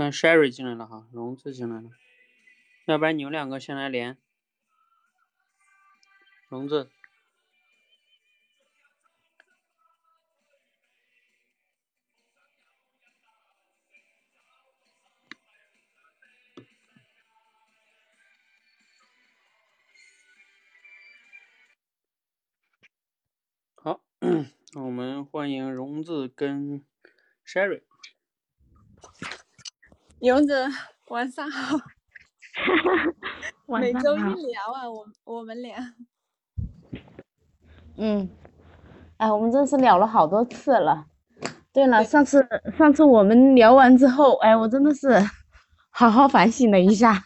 看 Sherry 进来了哈，荣子进来了，要不然你们两个先来连，荣子。好，我们欢迎荣子跟 Sherry。勇者，晚上好。晚上每周一聊啊，我我们俩。嗯，哎，我们真是聊了好多次了。对了，对上次上次我们聊完之后，哎，我真的是好好反省了一下。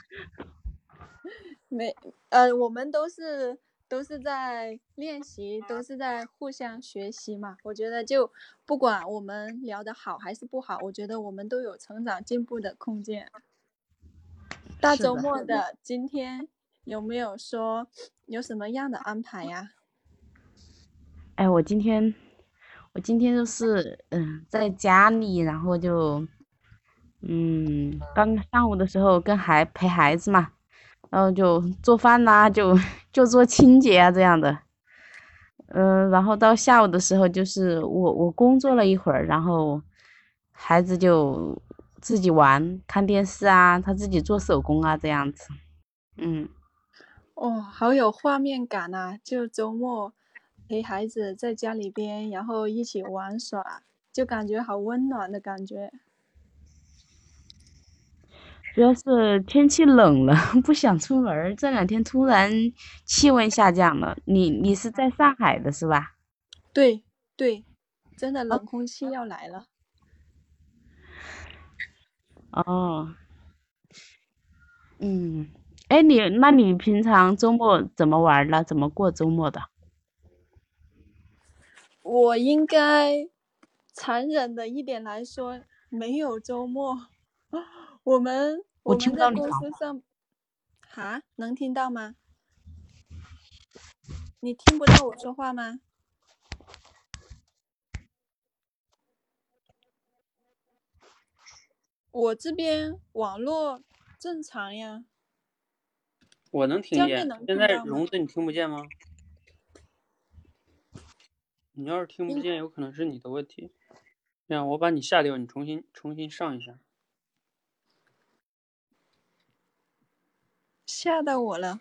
没，呃，我们都是都是在练习，都是在互相学习嘛。我觉得就不管我们聊的好还是不好，我觉得我们都有成长进步的空间。大周末的今天有没有说有什么样的安排呀？哎，我今天我今天就是嗯，在家里，然后就嗯，刚上午的时候跟孩陪孩子嘛，然后就做饭呐、就就做清洁啊这样的。嗯，然后到下午的时候，就是我我工作了一会儿，然后孩子就自己玩看电视啊，他自己做手工啊这样子。嗯，哦，好有画面感呐、就周末陪孩子在家里边，然后一起玩耍，就感觉好温暖的感觉。主要是天气冷了，不想出门。这两天突然气温下降了。你你是在上海的是吧？对对，真的冷空气要来了。哦，嗯，哎，你那你平常周末怎么玩儿呢？怎么过周末的？我应该残忍的一点来说，没有周末。我们我我们在听不到你讲公司上，哈，能听到吗？你听不到我说话吗？我这边网络正常呀。我能听见现在听到吗荣子你听不见吗？你要是听不见，有可能是你的问题。这样，我把你下掉，你重新重新上一下。吓到我了。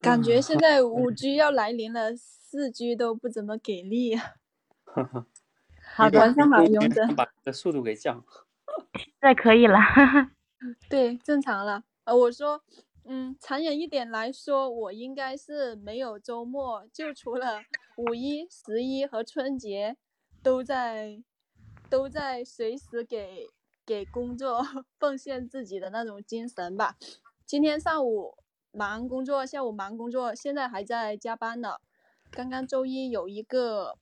感觉现在 五 G 要来临了，四 G 都不怎么给力。好的，晚上好，你勇子。把你的速度给降。现在可以了。对，正常了。呃，我说，嗯，残忍一点来说，我应该是没有周末，就除了五一、十一和春节，都在都在随时给给工作 奉献自己的那种精神吧。今天上午忙工作，下午忙工作，现在还在加班呢。刚刚周一有一个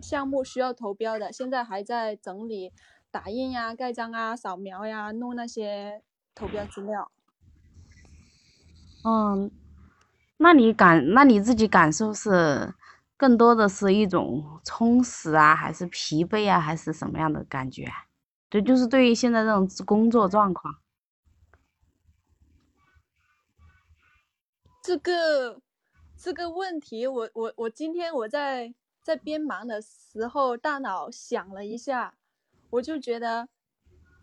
项目需要投标的，现在还在整理打印呀、盖章啊、扫描呀，弄那些投标资料。嗯，那你感，那你自己感受是更多的是一种充实啊，还是疲惫啊，还是什么样的感觉啊？对，就是对于现在这种工作状况。这个这个问题，我我我今天我在在边忙的时候，大脑想了一下，我就觉得，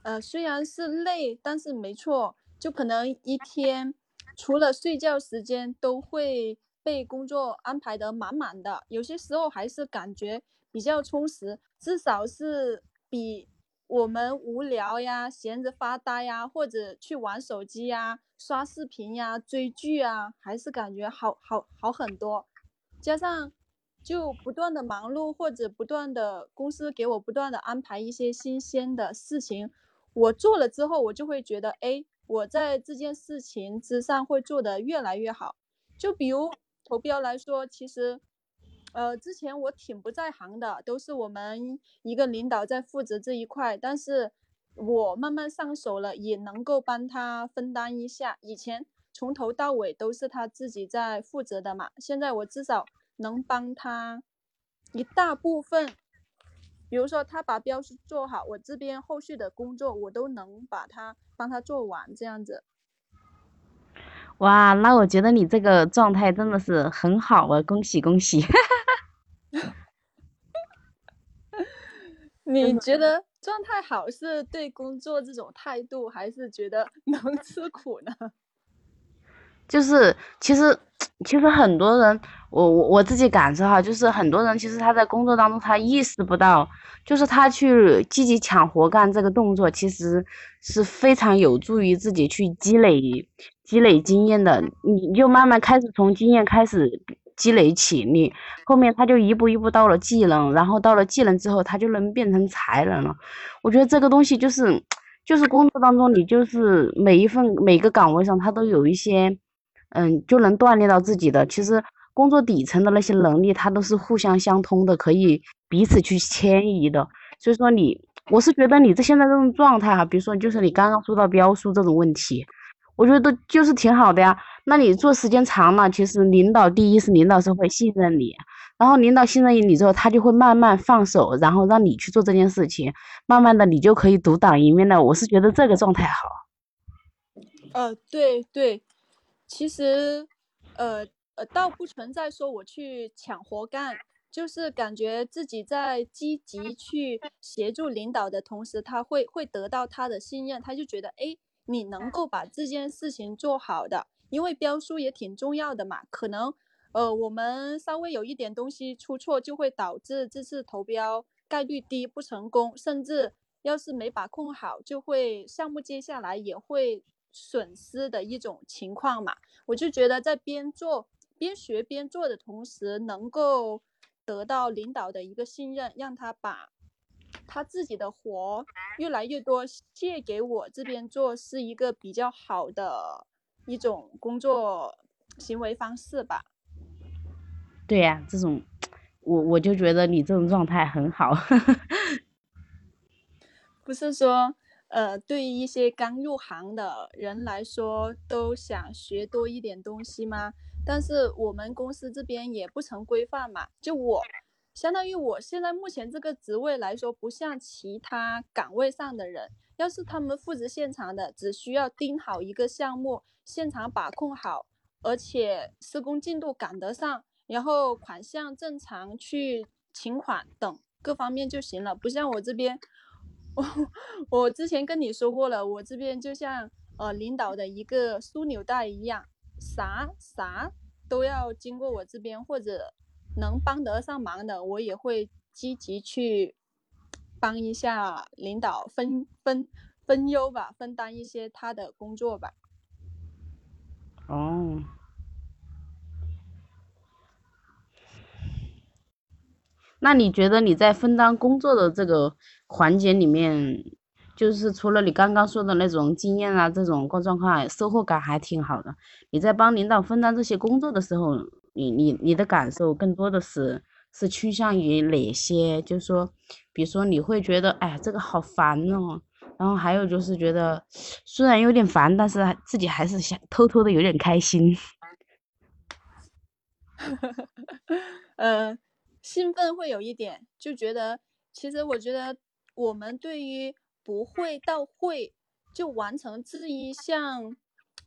呃，虽然是累，但是没错，就可能一天除了睡觉时间都会被工作安排得满满的，有些时候还是感觉比较充实，至少是比我们无聊呀、闲着发呆呀，或者去玩手机呀、刷视频呀、追剧啊，还是感觉好好好很多。加上就不断的忙碌，或者不断的公司给我不断的安排一些新鲜的事情，我做了之后，我就会觉得，哎，我在这件事情之上会做得越来越好。就比如投标来说，其实。呃，之前我挺不在行的，都是我们一个领导在负责这一块，但是我慢慢上手了，也能够帮他分担一下。以前从头到尾都是他自己在负责的嘛，现在我至少能帮他一大部分比如说他把标书做好，我这边后续的工作我都能把它帮他做完，这样子。哇，那我觉得你这个状态真的是很好啊，恭喜恭喜！你觉得状态好是对工作这种态度，还是觉得能吃苦呢？就是其实其实很多人，我我我自己感受哈，就是很多人其实他在工作当中他意识不到，就是他去积极抢活干这个动作，其实是非常有助于自己去积累积累经验的。你就慢慢开始从经验开始。积累起，你后面他就一步一步到了技能，然后到了技能之后，他就能变成才能了。我觉得这个东西就是，就是工作当中，你就是每一份每个岗位上，他都有一些，嗯，就能锻炼到自己的。其实工作底层的那些能力，它都是互相相通的，可以彼此去迁移的。所以说你，我是觉得你这现在这种状态哈，比如说就是你刚刚说到标书这种问题。我觉得就是挺好的呀。那你做时间长了，其实领导第一是领导是会信任你，然后领导信任你之后，他就会慢慢放手，然后让你去做这件事情，慢慢的你就可以独当一面了。我是觉得这个状态好。呃，对对，其实，呃呃，倒不存在说我去抢活干，就是感觉自己在积极去协助领导的同时，他会会得到他的信任，他就觉得哎。你能够把这件事情做好的，因为标书也挺重要的嘛。可能，呃，我们稍微有一点东西出错，就会导致这次投标概率低不成功，甚至要是没把控好，就会项目接下来也会损失的一种情况嘛。我就觉得在边做边学边做的同时，能够得到领导的一个信任，让他把。他自己的活越来越多，借给我这边做是一个比较好的一种工作行为方式吧。对呀，这种我我就觉得你这种状态很好。不是说，呃，对于一些刚入行的人来说，都想学多一点东西吗？但是我们公司这边也不成规范嘛，就我。相当于我现在目前这个职位来说，不像其他岗位上的人，要是他们负责现场的，只需要盯好一个项目，现场把控好，而且施工进度赶得上，然后款项正常去请款等各方面就行了。不像我这边，我 我之前跟你说过了，我这边就像呃领导的一个枢纽带一样，啥啥都要经过我这边或者。能帮得上忙的，我也会积极去帮一下领导分分分忧吧，分担一些他的工作吧。哦，那你觉得你在分担工作的这个环节里面，就是除了你刚刚说的那种经验啊，这种状况，收获感还挺好的。你在帮领导分担这些工作的时候。你你你的感受更多的是是倾向于哪些？就是说，比如说你会觉得，哎呀，这个好烦哦。然后还有就是觉得，虽然有点烦，但是自己还是想偷偷的有点开心。呃，兴奋会有一点，就觉得，其实我觉得我们对于不会到会就完成这一项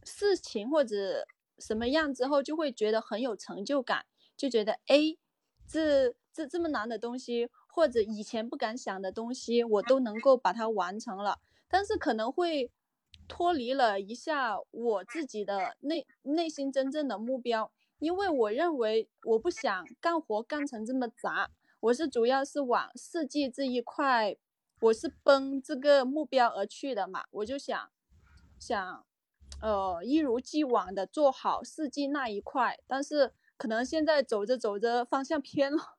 事情或者。什么样之后就会觉得很有成就感，就觉得哎，这这这么难的东西，或者以前不敢想的东西，我都能够把它完成了。但是可能会脱离了一下我自己的内内心真正的目标，因为我认为我不想干活干成这么杂，我是主要是往设计这一块，我是奔这个目标而去的嘛，我就想想。呃，一如既往的做好设计那一块，但是可能现在走着走着方向偏了。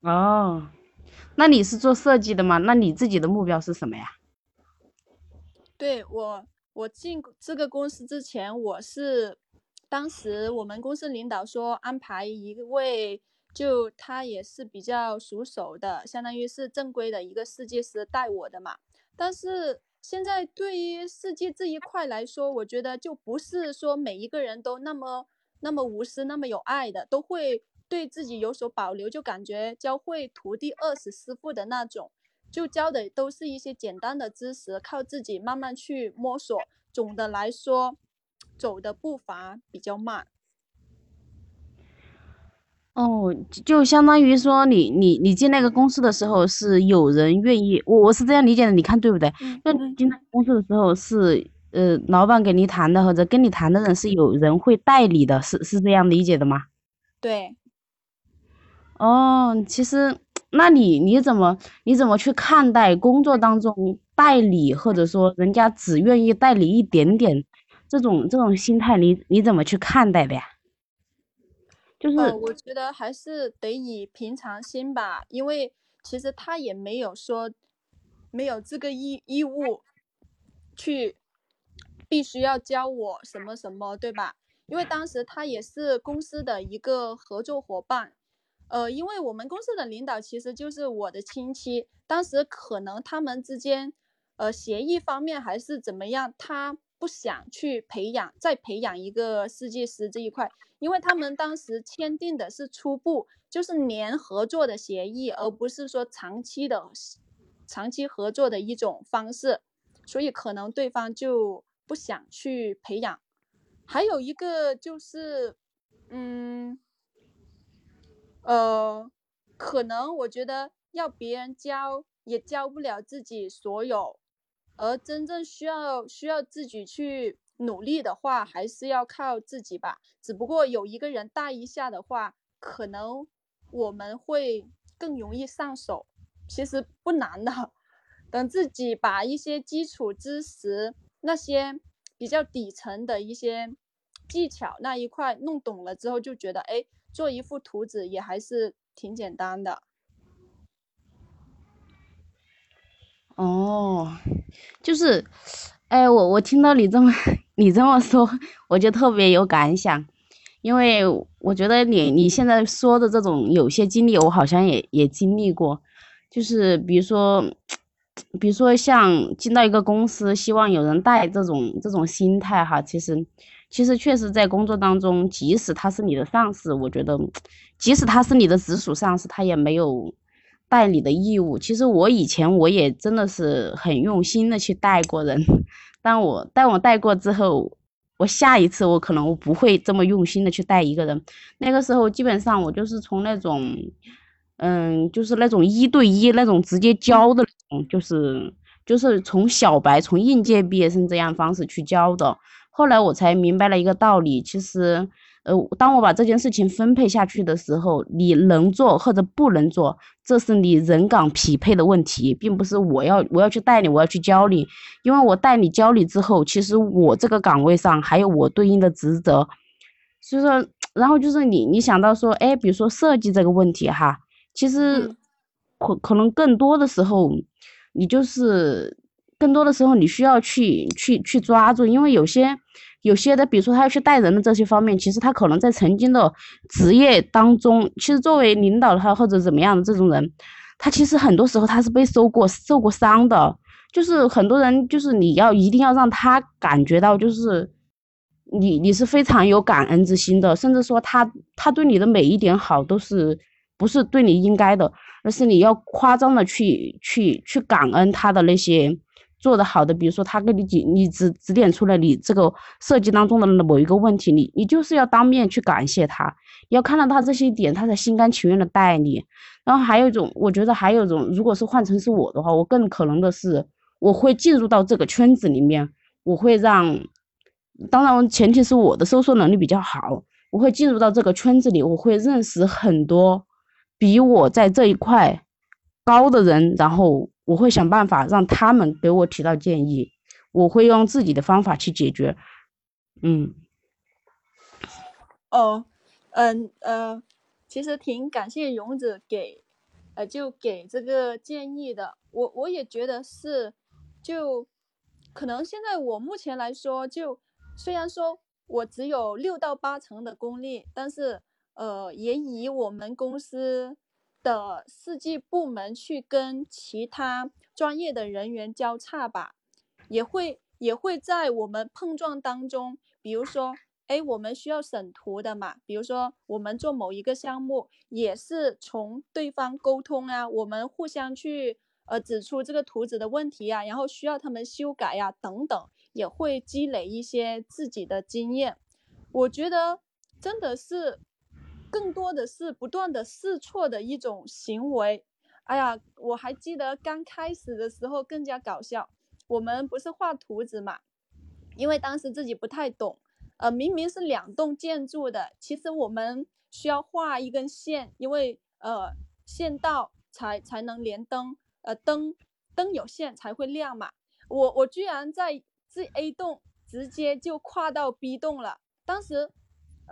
哦，那你是做设计的吗？那你自己的目标是什么呀？对我，我进这个公司之前，我是当时我们公司领导说安排一位，就他也是比较熟手的，相当于是正规的一个设计师带我的嘛，但是。现在对于设计这一块来说，我觉得就不是说每一个人都那么那么无私、那么有爱的，都会对自己有所保留，就感觉教会徒弟饿死师傅的那种，就教的都是一些简单的知识，靠自己慢慢去摸索。总的来说，走的步伐比较慢。哦，就相当于说你你你进那个公司的时候是有人愿意，我我是这样理解的，你看对不对？那你进那个公司的时候是呃，老板给你谈的，或者跟你谈的人是有人会带你的，是是这样理解的吗？对。哦，其实那你你怎么你怎么去看待工作当中代理，或者说人家只愿意代理一点点这种这种心态，你你怎么去看待的呀？就是我觉得还是得以平常心吧，因为其实他也没有说没有这个义义务去必须要教我什么什么，对吧？因为当时他也是公司的一个合作伙伴，呃，因为我们公司的领导其实就是我的亲戚，当时可能他们之间呃协议方面还是怎么样，他不想去培养再培养一个设计师这一块。因为他们当时签订的是初步，就是年合作的协议，而不是说长期的、长期合作的一种方式，所以可能对方就不想去培养。还有一个就是，嗯，呃，可能我觉得要别人教也教不了自己所有，而真正需要需要自己去。努力的话还是要靠自己吧，只不过有一个人带一下的话，可能我们会更容易上手。其实不难的，等自己把一些基础知识、那些比较底层的一些技巧那一块弄懂了之后，就觉得哎，做一幅图纸也还是挺简单的。哦，就是。哎，我我听到你这么你这么说，我就特别有感想，因为我觉得你你现在说的这种有些经历，我好像也也经历过，就是比如说，比如说像进到一个公司，希望有人带这种这种心态哈，其实其实确实在工作当中，即使他是你的上司，我觉得即使他是你的直属上司，他也没有带你的义务。其实我以前我也真的是很用心的去带过人。但我带我带过之后，我下一次我可能我不会这么用心的去带一个人。那个时候基本上我就是从那种，嗯，就是那种一对一那种直接教的那种，就是就是从小白从应届毕业生这样方式去教的。后来我才明白了一个道理，其实。呃，当我把这件事情分配下去的时候，你能做或者不能做，这是你人岗匹配的问题，并不是我要我要去带你，我要去教你，因为我带你教你之后，其实我这个岗位上还有我对应的职责，所以说，然后就是你你想到说，哎，比如说设计这个问题哈，其实可可能更多的时候，你就是更多的时候你需要去去去抓住，因为有些。有些的，比如说他要去带人的这些方面，其实他可能在曾经的职业当中，其实作为领导的他或者怎么样的这种人，他其实很多时候他是被受过受过伤的。就是很多人，就是你要一定要让他感觉到，就是你你是非常有感恩之心的，甚至说他他对你的每一点好都是不是对你应该的，而是你要夸张的去去去感恩他的那些。做的好的，比如说他给你指你指指点出了你这个设计当中的某一个问题，你你就是要当面去感谢他，要看到他这些点，他才心甘情愿的带你。然后还有一种，我觉得还有一种，如果是换成是我的话，我更可能的是，我会进入到这个圈子里面，我会让，当然前提是我的收缩能力比较好，我会进入到这个圈子里，我会认识很多比我在这一块高的人，然后。我会想办法让他们给我提到建议，我会用自己的方法去解决。嗯，哦，嗯呃，其实挺感谢勇子给，呃，就给这个建议的。我我也觉得是，就可能现在我目前来说，就虽然说我只有六到八成的功力，但是呃，也以我们公司。的四季部门去跟其他专业的人员交叉吧，也会也会在我们碰撞当中，比如说哎，我们需要审图的嘛，比如说我们做某一个项目，也是从对方沟通啊，我们互相去呃指出这个图纸的问题啊，然后需要他们修改呀等等，也会积累一些自己的经验。我觉得真的是更多的是不断的试错的一种行为。哎呀，我还记得刚开始的时候更加搞笑，我们不是画图纸嘛，因为当时自己不太懂。呃，明明是两栋建筑的，其实我们需要画一根线，因为呃线道才才能连灯，呃灯灯有线才会亮嘛。我我居然在这 A 栋直接就跨到 B 栋了，当时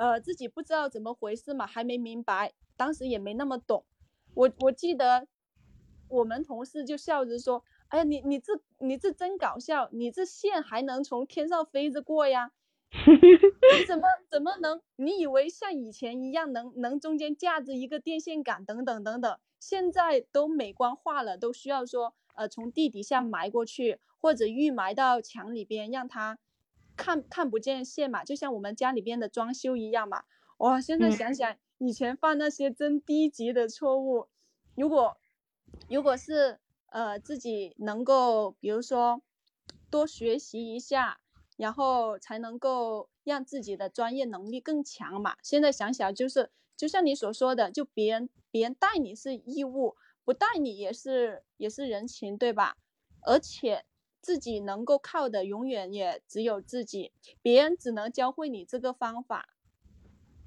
呃自己不知道怎么回事嘛，还没明白，当时也没那么懂。我我记得我们同事就笑着说：“哎呀，你你这你这真搞笑，你这线还能从天上飞着过呀？”你怎么怎么能？你以为像以前一样能能中间架着一个电线杆等等等等？现在都美观化了，都需要说呃从地底下埋过去，或者预埋到墙里边，让它看看不见线嘛，就像我们家里边的装修一样嘛。哇，现在想想以前犯那些真低级的错误，如果如果是呃自己能够比如说多学习一下。然后才能够让自己的专业能力更强嘛。现在想想就是，就像你所说的，就别人别人带你是义务，不带你也是也是人情，对吧？而且自己能够靠的永远也只有自己，别人只能教会你这个方法。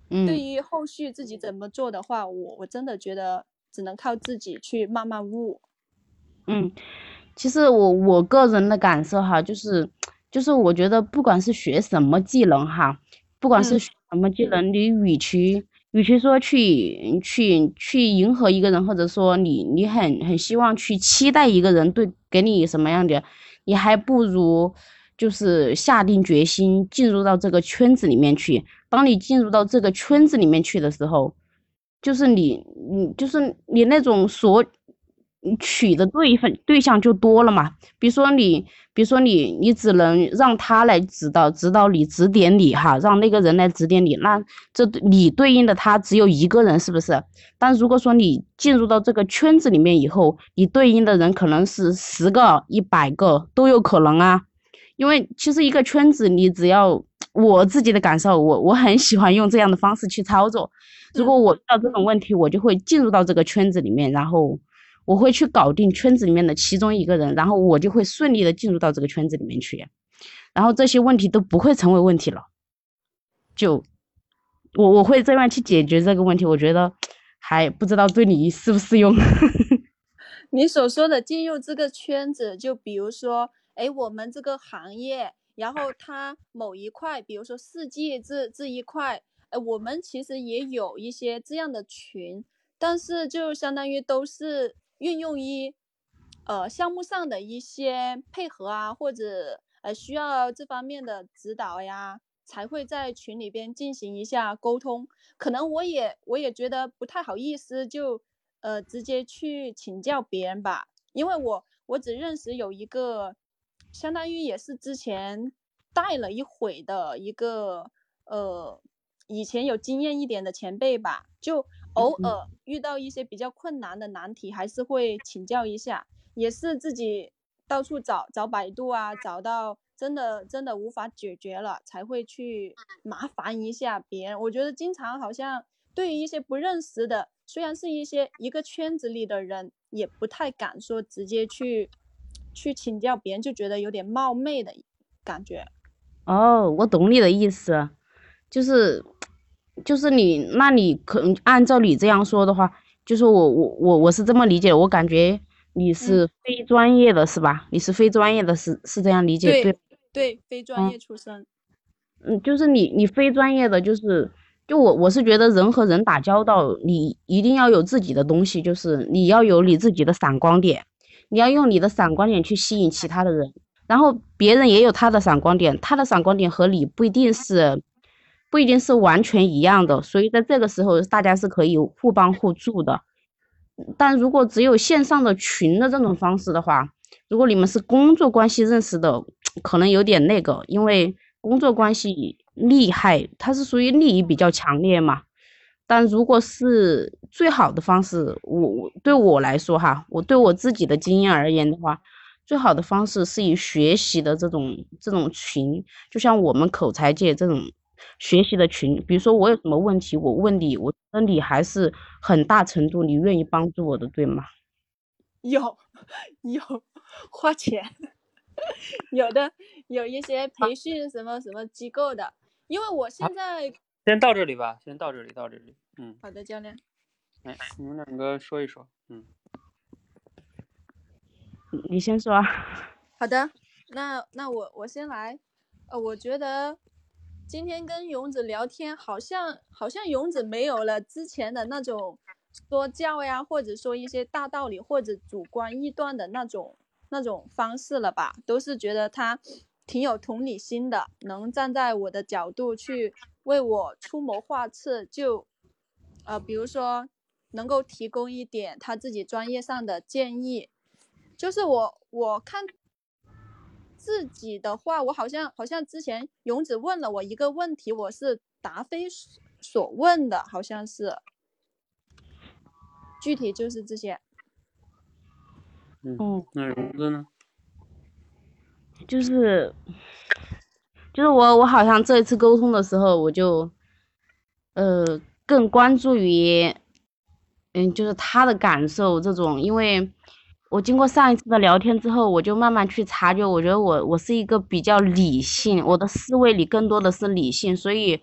嗯。对于后续自己怎么做的话，我我真的觉得只能靠自己去慢慢悟。嗯，其实我我个人的感受哈，就是。就是我觉得，不管是学什么技能哈，不管是学什么技能，你与其与其说去去去迎合一个人，或者说你你很很希望去期待一个人对给你什么样的，你还不如就是下定决心进入到这个圈子里面去。当你进入到这个圈子里面去的时候，就是你你就是你那种所。取的对分对象就多了嘛，比如说你，比如说你，你只能让他来指导指导你指点你哈，让那个人来指点你，那这你对应的他只有一个人是不是？但如果说你进入到这个圈子里面以后，你对应的人可能是十个、一百个都有可能啊，因为其实一个圈子你只要我自己的感受，我我很喜欢用这样的方式去操作，如果我遇到这种问题，我就会进入到这个圈子里面，然后。我会去搞定圈子里面的其中一个人，然后我就会顺利的进入到这个圈子里面去，然后这些问题都不会成为问题了。就我我会这样去解决这个问题，我觉得还不知道对你适不适用。你所说的进入这个圈子，就比如说，哎，我们这个行业，然后它某一块，比如说四季这这一块，哎，我们其实也有一些这样的群，但是就相当于都是。运用于，呃，项目上的一些配合啊，或者呃需要这方面的指导呀，才会在群里边进行一下沟通。可能我也我也觉得不太好意思，就呃直接去请教别人吧，因为我我只认识有一个，相当于也是之前带了一会的一个呃以前有经验一点的前辈吧，就。偶尔遇到一些比较困难的难题，还是会请教一下，也是自己到处找找百度啊，找到真的真的无法解决了，才会去麻烦一下别人。我觉得经常好像对于一些不认识的，虽然是一些一个圈子里的人，也不太敢说直接去去请教别人，就觉得有点冒昧的感觉。哦，我懂你的意思，就是。就是你，那你可按照你这样说的话，就是我我我我是这么理解，我感觉你是非专业的是吧？你是非专业的，是是这样理解对？对，非专业出身。嗯，就是你你非专业的，就是就我我是觉得人和人打交道，你一定要有自己的东西，就是你要有你自己的闪光点，你要用你的闪光点去吸引其他的人，然后别人也有他的闪光点，他的闪光点和你不一定是。不一定是完全一样的，所以在这个时候大家是可以互帮互助的。但如果只有线上的群的这种方式的话，如果你们是工作关系认识的，可能有点那个，因为工作关系利害，它是属于利益比较强烈嘛。但如果是最好的方式，我我对我来说哈，我对我自己的经验而言的话，最好的方式是以学习的这种这种群，就像我们口才界这种学习的群。比如说我有什么问题，我问你，我觉得你还是很大程度你愿意帮助我的，对吗？有 有花钱，有的有一些培训什么什么机构的，因为我现在先到这里吧，先到这里，到这里。嗯，好的，教练。哎，你们两个说一说。嗯，你先说。好的，那那我我先来。呃，我觉得今天跟勇子聊天，好像好像勇子没有了之前的那种说教呀，或者说一些大道理或者主观臆断的那种那种方式了吧？都是觉得他挺有同理心的，能站在我的角度去为我出谋划策，就呃，比如说能够提供一点他自己专业上的建议。就是我我看自己的话，我好像好像之前勇子问了我一个问题，我是答非所问的，好像是。具体就是这些。嗯，那荣子呢？就是，就是我我好像这一次沟通的时候，我就，呃，更关注于，嗯，就是他的感受这种，因为。我经过上一次的聊天之后，我就慢慢去察觉，我觉得我我是一个比较理性，我的思维里更多的是理性，所以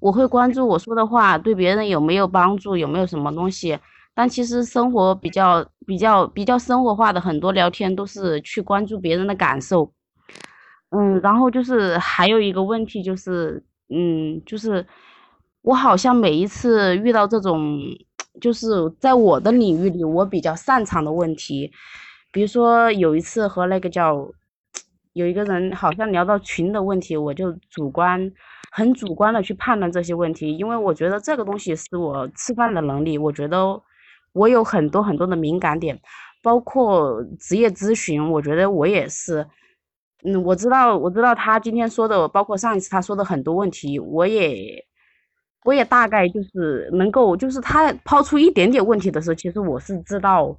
我会关注我说的话对别人有没有帮助，有没有什么东西。但其实生活比较比较比较生活化的很多聊天都是去关注别人的感受。嗯，然后就是还有一个问题就是，嗯，就是我好像每一次遇到这种。就是在我的领域里，我比较擅长的问题，比如说有一次和那个叫有一个人好像聊到群的问题，我就主观很主观的去判断这些问题，因为我觉得这个东西是我吃饭的能力，我觉得我有很多很多的敏感点，包括职业咨询，我觉得我也是，嗯，我知道我知道他今天说的，包括上一次他说的很多问题，我也。我也大概就是能够，就是他抛出一点点问题的时候，其实我是知道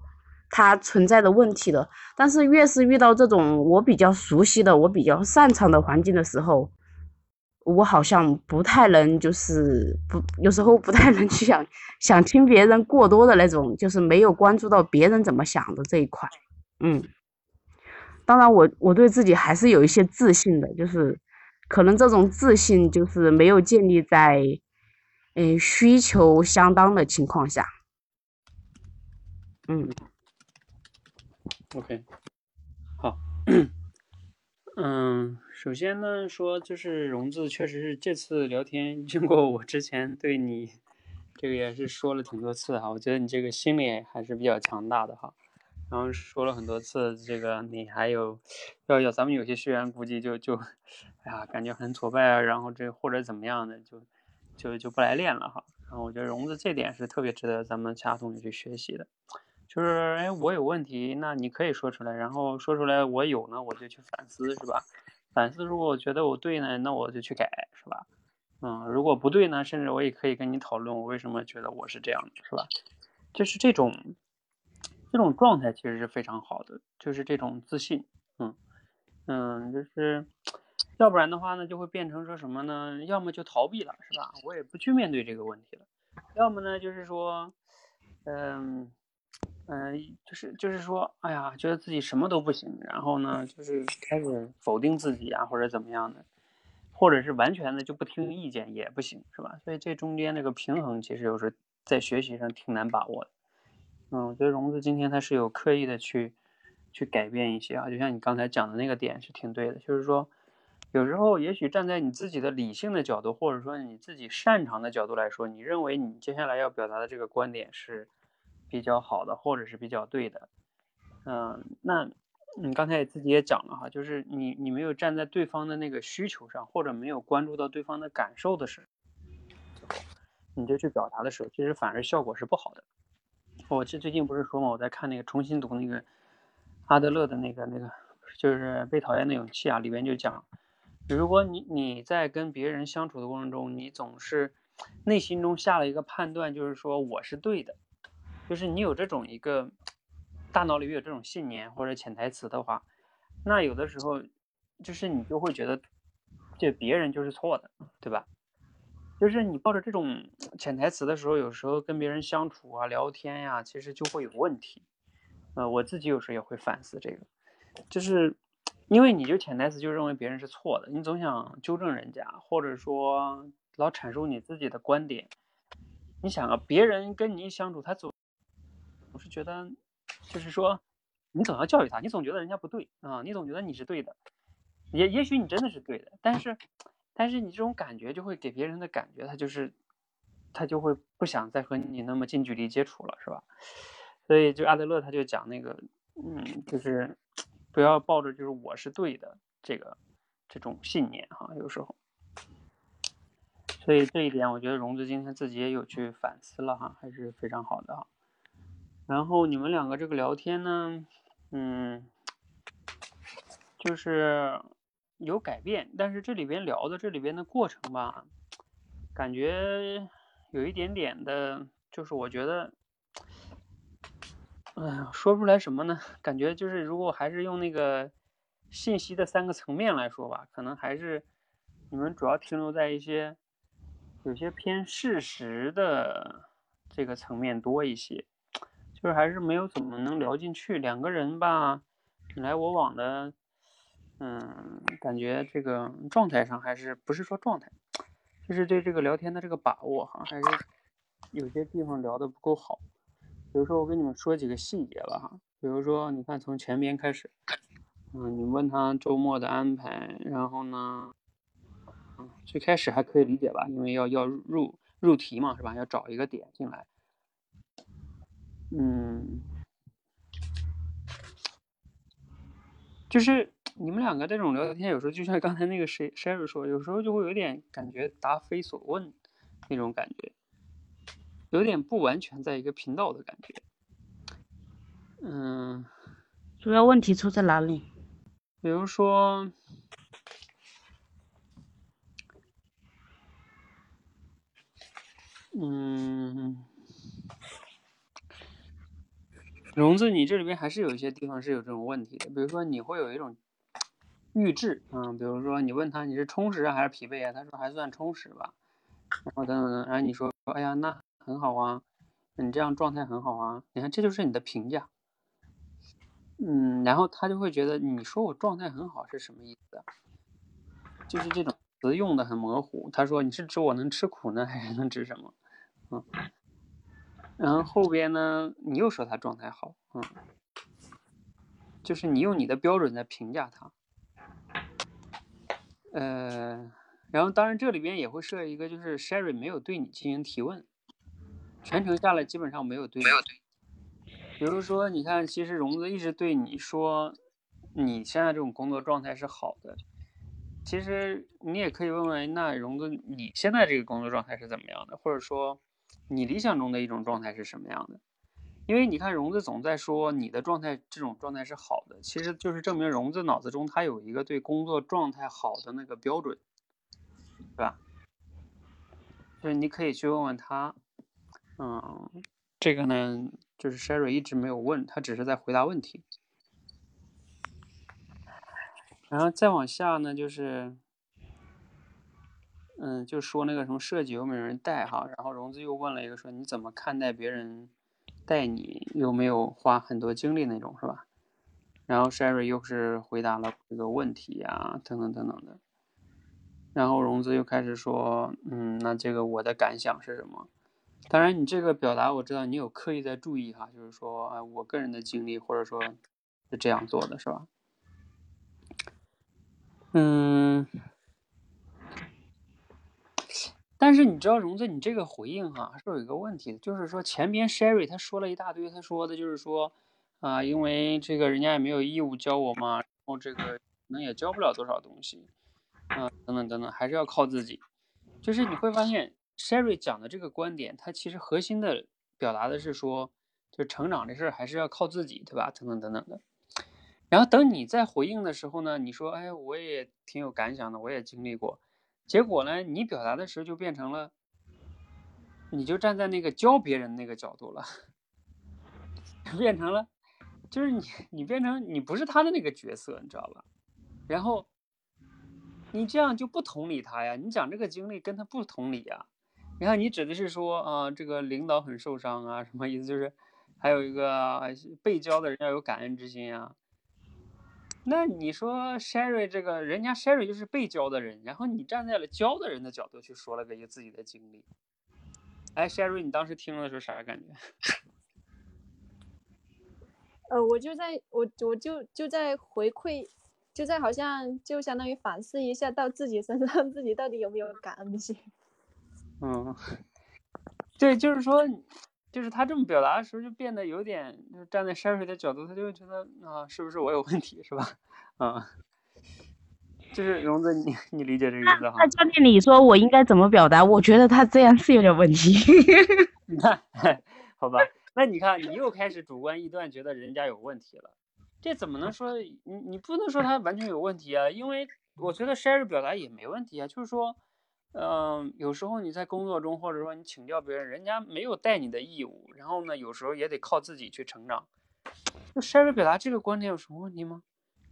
他存在的问题的。但是越是遇到这种我比较熟悉的、我比较擅长的环境的时候，我好像不太能，就是不有时候不太能去想想听别人过多的那种，就是没有关注到别人怎么想的这一块。嗯，当然我我对自己还是有一些自信的，就是可能这种自信就是没有建立在。嗯，需求相当的情况下，嗯，OK，好，嗯，首先呢，说就是荣字确实是这次聊天经过我之前对你这个也是说了挺多次哈，我觉得你这个心理还是比较强大的哈，然后说了很多次这个你还有要要咱们有些学员估计就就哎呀感觉很挫败啊，然后这或者怎么样的就。就就不来练了哈，然后我觉得融子这点是特别值得咱们其他同学去学习的，就是哎我有问题，那你可以说出来，然后说出来我有呢，我就去反思是吧？反思如果我觉得我对呢，那我就去改是吧？嗯，如果不对呢，甚至我也可以跟你讨论我为什么觉得我是这样的，是吧？就是这种这种状态其实是非常好的，就是这种自信，嗯嗯，就是。要不然的话呢，就会变成说什么呢？要么就逃避了，是吧？我也不去面对这个问题了。要么呢，就是说，嗯嗯，就是就是说，哎呀，觉得自己什么都不行，然后呢，就是开始否定自己啊，或者怎么样的，或者是完全的就不听意见也不行，是吧？所以这中间那个平衡，其实有时候在学习上挺难把握的。嗯，我觉得荣子今天他是有刻意的去去改变一些啊，就像你刚才讲的那个点是挺对的，就是说。有时候，也许站在你自己的理性的角度，或者说你自己擅长的角度来说，你认为你接下来要表达的这个观点是比较好的，或者是比较对的。嗯，那你刚才自己也讲了哈，就是你你没有站在对方的那个需求上，或者没有关注到对方的感受的时候，你就去表达的时候，其实反而效果是不好的。我这最近不是说嘛，我在看那个重新读那个阿德勒的那个那个，就是被讨厌的勇气啊，里边就讲。如果你你在跟别人相处的过程中，你总是内心中下了一个判断，就是说我是对的，就是你有这种一个大脑里有这种信念或者潜台词的话，那有的时候就是你就会觉得这别人就是错的，对吧？就是你抱着这种潜台词的时候，有时候跟别人相处啊、聊天呀，其实就会有问题。呃，我自己有时候也会反思这个，就是因为你就潜台词就认为别人是错的，你总想纠正人家，或者说老阐述你自己的观点。你想啊，别人跟你一相处，他总总是觉得，就是说你总要教育他，你总觉得人家不对啊，你总觉得你是对的，也也许你真的是对的，但是。但是你这种感觉就会给别人的感觉，他就是他就会不想再和你那么近距离接触了，是吧？所以就阿德勒他就讲那个，嗯，就是不要抱着就是我是对的这个这种信念哈，有时候。所以这一点我觉得融资今天自己也有去反思了哈，还是非常好的哈。然后你们两个这个聊天呢，嗯，就是。有改变，但是这里边聊的这里边的过程吧，感觉有一点点的，就是我觉得，哎呀，说不出来什么呢？感觉就是如果还是用那个信息的三个层面来说吧，可能还是你们主要停留在一些有些偏事实的这个层面多一些，就是还是没有怎么能聊进去。两个人吧，你来我往的。嗯，感觉这个状态上还是不是说状态，就是对这个聊天的这个把握好像，还是有些地方聊的不够好。比如说我跟你们说几个细节吧哈，比如说你看从前边开始，嗯，你问他周末的安排，然后呢，嗯，最开始还可以理解吧，因为要要入入题嘛，是吧？要找一个点进来，嗯，就是。你们两个这种聊天，有时候就像刚才那个谁 Sherry 说，有时候就会有点感觉答非所问那种感觉，有点不完全在一个频道的感觉。嗯，主要问题出在哪里？比如说，嗯，荣子，你这里边还是有一些地方是有这种问题的，比如说你会有一种。预制，嗯，比如说你问他你是充实啊还是疲惫啊，他说还算充实吧，然后等等等，然后你说，哎呀，那很好啊，你这样状态很好啊，你看这就是你的评价，嗯，然后他就会觉得你说我状态很好是什么意思？就是这种词用的很模糊。他说你是指我能吃苦呢，还是能指什么？嗯，然后后边呢，你又说他状态好，嗯，就是你用你的标准在评价他。呃，然后当然这里边也会设一个，就是 Sherry 没有对你进行提问，全程下来基本上没有对。没有对。比如说，你看，其实荣子一直对你说，你现在这种工作状态是好的。其实你也可以问问，那荣子你现在这个工作状态是怎么样的？或者说，你理想中的一种状态是什么样的？因为你看，荣子总在说你的状态，这种状态是好的，其实就是证明荣子脑子中他有一个对工作状态好的那个标准，对吧？就是你可以去问问他，嗯，这个呢，就是 Sherry 一直没有问，他只是在回答问题。然后再往下呢，就是，嗯，就说那个什么设计有没有人带哈，然后融资又问了一个说你怎么看待别人？带你又没有花很多精力那种是吧？然后 Sherry 又是回答了这个问题呀，等等等等的。然后融资又开始说，嗯，那这个我的感想是什么？当然你这个表达我知道你有刻意在注意哈，就是说，哎，我个人的经历或者说是这样做的是吧？嗯。但是你知道，荣子，你这个回应哈是有一个问题的，就是说前边 Sherry 他说了一大堆，他说的就是说，啊，因为这个人家也没有义务教我嘛，然后这个可能也教不了多少东西，啊，等等等等，还是要靠自己。就是你会发现，Sherry 讲的这个观点，他其实核心的表达的是说，就成长这事儿还是要靠自己，对吧？等等等等的。然后等你在回应的时候呢，你说，哎，我也挺有感想的，我也经历过。结果呢，你表达的时候就变成了，你就站在那个教别人那个角度了，变成了，就是你你变成你不是他的那个角色，你知道吧？然后你这样就不同理他呀，你讲这个经历跟他不同理呀。你看你指的是说啊，这个领导很受伤啊，什么意思？就是还有一个被教的人要有感恩之心啊。那你说 Sherry 这个人家 Sherry 就是被教的人，然后你站在了教的人的角度去说了个自己的经历。哎，Sherry，你当时听的时候啥感觉？呃，我就在我我就就在回馈，就在好像就相当于反思一下到自己身上，自己到底有没有感恩心。嗯，对，就是说。就是他这么表达的时候，就变得有点，就站在山水的角度，他就会觉得啊，是不是我有问题，是吧？啊，就是荣子，你你理解这个意思哈？那教练，你说我应该怎么表达？我觉得他这样是有点问题。你看，好吧，那你看，你又开始主观臆断，觉得人家有问题了，这怎么能说？你你不能说他完全有问题啊，因为我觉得 Sherry 表达也没问题啊，就是说。嗯，有时候你在工作中，或者说你请教别人，人家没有带你的义务，然后呢，有时候也得靠自己去成长。那 Sherry 表达这个观点有什么问题吗？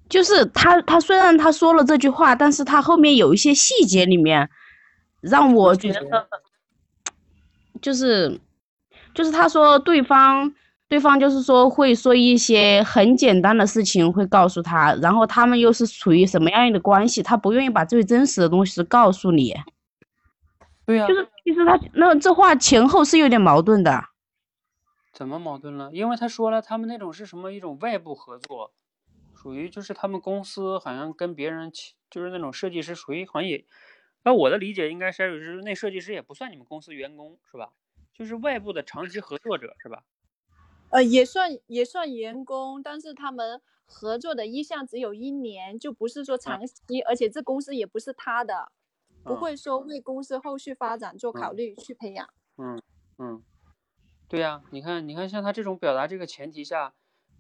就是他，他虽然他说了这句话，但是他后面有一些细节里面，让我觉得，就是，就是他说对方，对方就是说会说一些很简单的事情会告诉他，然后他们又是处于什么样的关系，他不愿意把最真实的东西告诉你。对呀，就是其实他那这话前后是有点矛盾的。怎么矛盾了？因为他说了，他们那种是什么一种外部合作，属于就是他们公司好像跟别人就是那种设计师属于好像也，按我的理解应该是那设计师也不算你们公司员工是吧？就是外部的长期合作者是吧？呃，也算也算员工，但是他们合作的意向只有一年，就不是说长期，而且这公司也不是他的。不会说为公司后续发展做考虑去培养。嗯嗯，对呀，你看你看，像他这种表达这个前提下，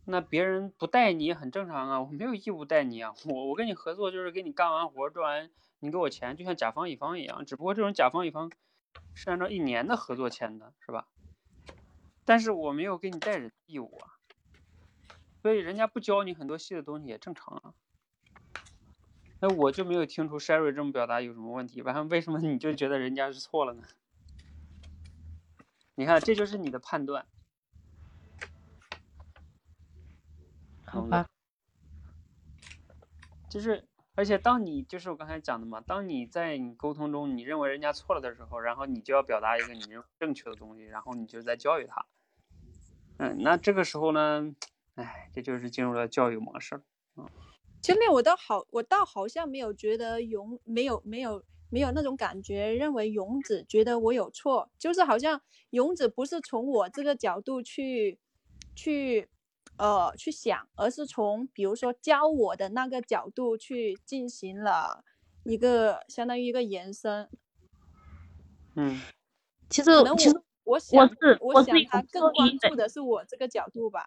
那别人不带你也很正常啊，我没有义务带你啊，我我跟你合作就是给你干完活赚完，你给我钱，就像甲方乙方一样，只不过这种甲方乙方是按照一年的合作签的，是吧？但是我没有给你带人义务啊，所以人家不教你很多细的东西也正常啊。那我就没有听出 Sherry 这么表达有什么问题，完了为什么你就觉得人家是错了呢？你看，这就是你的判断。好吧。就是，而且当你就是我刚才讲的嘛，当你在你沟通中，你认为人家错了的时候，然后你就要表达一个你认为正确的东西，然后你就在教育他。嗯，那这个时候呢，哎，这就是进入了教育模式了。嗯。前面我倒好，我倒好像没有觉得勇，没有没有没有那种感觉，认为勇子觉得我有错，就是好像勇子不是从我这个角度去去呃去想，而是从比如说教我的那个角度去进行了一个相当于一个延伸。嗯，其实其实我想我想他更关注的是我这个角度吧。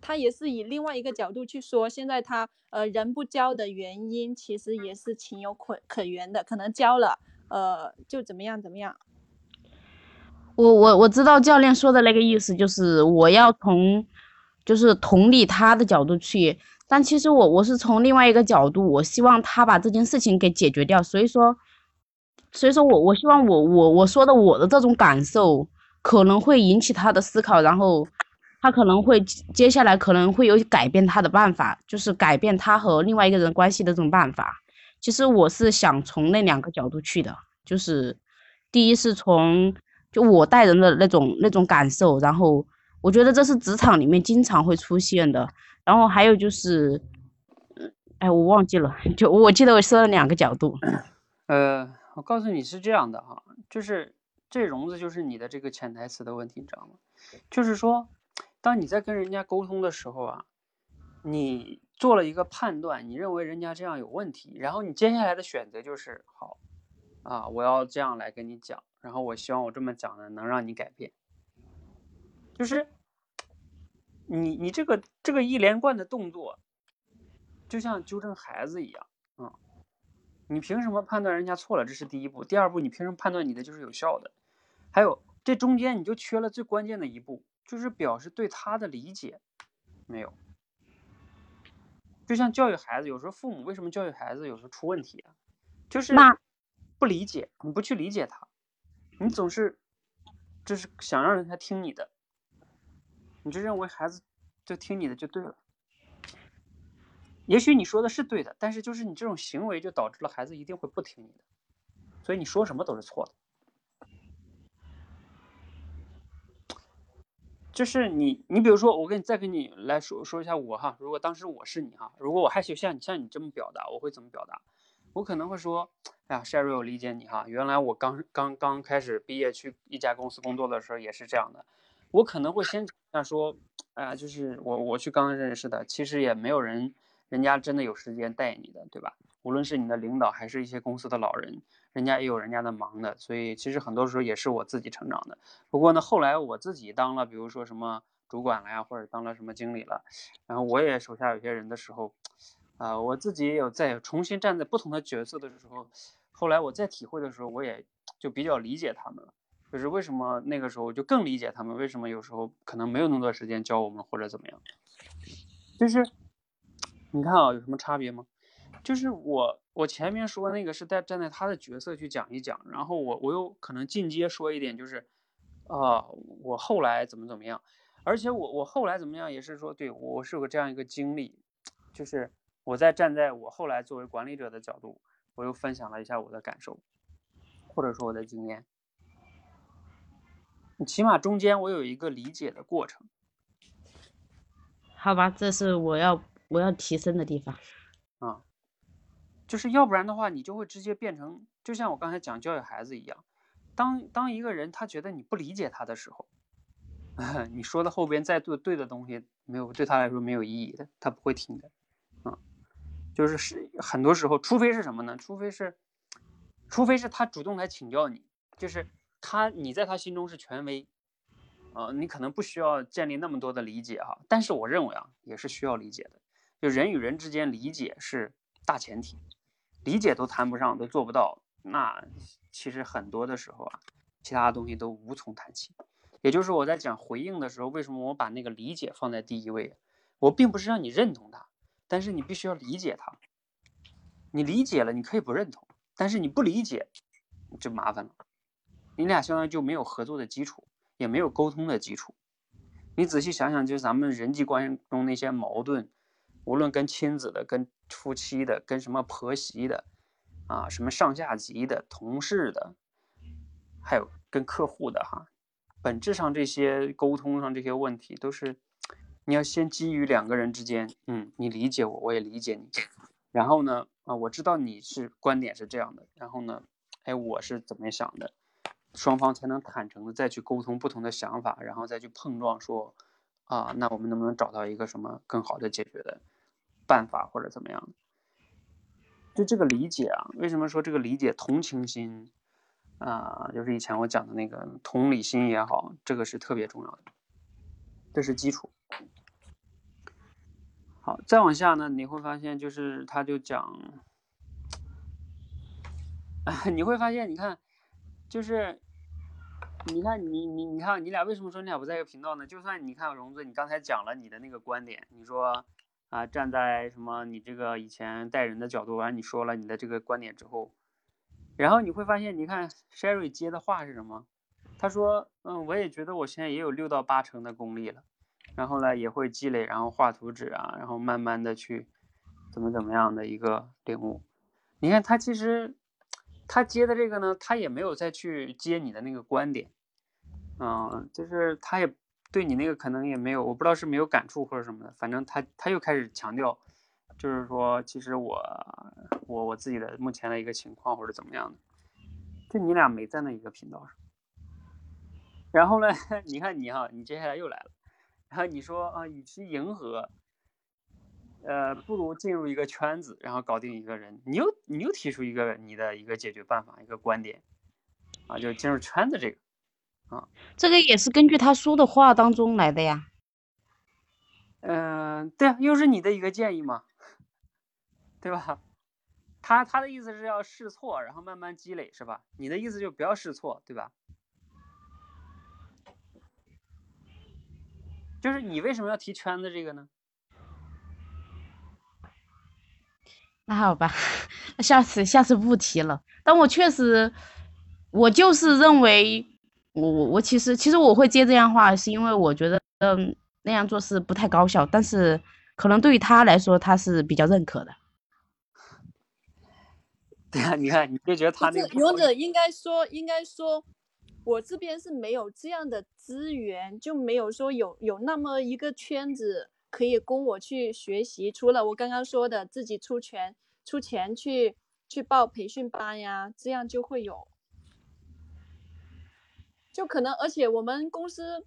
他也是以另外一个角度去说，现在他呃人不交的原因，其实也是情有可可原的，可能交了，呃就怎么样怎么样。我我我知道教练说的那个意思，就是我要从就是同理他的角度去，但其实我我是从另外一个角度，我希望他把这件事情给解决掉，所以说，所以说我我希望我我我说的我的这种感受可能会引起他的思考，然后。他可能会接下来可能会有改变他的办法，就是改变他和另外一个人关系的这种办法。其实我是想从那两个角度去的，就是第一是从就我带人的那种那种感受，然后我觉得这是职场里面经常会出现的。然后还有就是，哎，我忘记了，就我记得我说了两个角度。呃，我告诉你是这样的哈，就是这融子就是你的这个潜台词的问题，你知道吗？就是说。当你在跟人家沟通的时候啊，你做了一个判断，你认为人家这样有问题，然后你接下来的选择就是好啊，我要这样来跟你讲，然后我希望我这么讲呢能让你改变，就是你你这个这个一连贯的动作，就像纠正孩子一样，嗯，你凭什么判断人家错了？这是第一步。第二步，你凭什么判断你的就是有效的？还有这中间你就缺了最关键的一步，就是表示对他的理解没有。就像教育孩子，有时候父母为什么教育孩子有时候出问题啊？就是不理解，你不去理解他，你总是就是想让人家听你的，你就认为孩子就听你的就对了。也许你说的是对的，但是就是你这种行为就导致了孩子一定会不听你的，所以你说什么都是错的。就是你，你比如说，我跟你再跟你来说说一下我哈，如果当时我是你哈，如果我害羞像你像你这么表达，我会怎么表达？我可能会说，哎呀，Sherry，我理解你哈，原来我刚刚刚开始毕业去一家公司工作的时候也是这样的，我可能会先想说，哎呀，就是我我去刚认识的，其实也没有人，人家真的有时间带你的，对吧？无论是你的领导还是一些公司的老人。人家也有人家的忙的，所以其实很多时候也是我自己成长的。不过呢，后来我自己当了，比如说什么主管了呀，或者当了什么经理了，然后我也手下有些人的时候，啊，我自己也有在重新站在不同的角色的时候，后来我再体会的时候，我也就比较理解他们了。就是为什么那个时候就更理解他们，为什么有时候可能没有那么多时间教我们或者怎么样？就是你看啊，有什么差别吗？就是我，我前面说那个是在站在他的角色去讲一讲，然后我我又可能进阶说一点，就是，啊，我后来怎么怎么样，而且我我后来怎么样也是说，对我是有个这样一个经历，就是我在站在我后来作为管理者的角度，我又分享了一下我的感受，或者说我的经验，你起码中间我有一个理解的过程，好吧，这是我要我要提升的地方，啊。就是要不然的话，你就会直接变成，就像我刚才讲教育孩子一样，当当一个人他觉得你不理解他的时候，你说的后边再对对的东西没有对他来说没有意义的，他不会听的，啊，就是是很多时候，除非是什么呢？除非是，除非是他主动来请教你，就是他你在他心中是权威，啊，你可能不需要建立那么多的理解哈，但是我认为啊，也是需要理解的，就人与人之间理解是大前提。理解都谈不上，都做不到，那其实很多的时候啊，其他东西都无从谈起。也就是我在讲回应的时候，为什么我把那个理解放在第一位？我并不是让你认同他，但是你必须要理解他。你理解了，你可以不认同，但是你不理解就麻烦了。你俩相当于就没有合作的基础，也没有沟通的基础。你仔细想想，就是咱们人际关系中那些矛盾。无论跟亲子的、跟夫妻的、跟什么婆媳的，啊，什么上下级的、同事的，还有跟客户的哈，本质上这些沟通上这些问题都是，你要先基于两个人之间，嗯，你理解我，我也理解你，然后呢，啊，我知道你是观点是这样的，然后呢，哎，我是怎么想的，双方才能坦诚的再去沟通不同的想法，然后再去碰撞，说，啊，那我们能不能找到一个什么更好的解决的？办法或者怎么样就这个理解啊，为什么说这个理解同情心啊，就是以前我讲的那个同理心也好，这个是特别重要的，这是基础。好，再往下呢，你会发现就是他就讲，你会发现，你看，就是你看你你你看你俩为什么说你俩不在一个频道呢？就算你看荣子，你刚才讲了你的那个观点，你说。啊，站在什么你这个以前带人的角度，完你说了你的这个观点之后，然后你会发现，你看 Sherry 接的话是什么？他说，嗯，我也觉得我现在也有六到八成的功力了，然后呢也会积累，然后画图纸啊，然后慢慢的去怎么怎么样的一个领悟。你看他其实他接的这个呢，他也没有再去接你的那个观点，嗯，就是他也。对你那个可能也没有，我不知道是没有感触或者什么的，反正他他又开始强调，就是说其实我我我自己的目前的一个情况或者怎么样的，就你俩没在那一个频道上。然后呢，你看你哈，你接下来又来了，然后你说啊，与其迎合，呃，不如进入一个圈子，然后搞定一个人。你又你又提出一个你的一个解决办法，一个观点，啊，就进入圈子这个。啊，这个也是根据他说的话当中来的呀。嗯，对啊，又是你的一个建议嘛。对吧？他他的意思是要试错，然后慢慢积累，是吧？你的意思就不要试错，对吧？就是你为什么要提圈子这个呢？那好吧，那下次下次不提了。但我确实，我就是认为，我我我其实其实我会接这样话，是因为我觉得嗯那样做是不太高效，但是可能对于他来说，他是比较认可的。对啊，你看你就觉得他那个勇者应该说应该说，我这边是没有这样的资源，就没有说有有那么一个圈子。可以供我去学习，除了我刚刚说的自己出钱出钱去去报培训班呀，这样就会有，就可能，而且我们公司，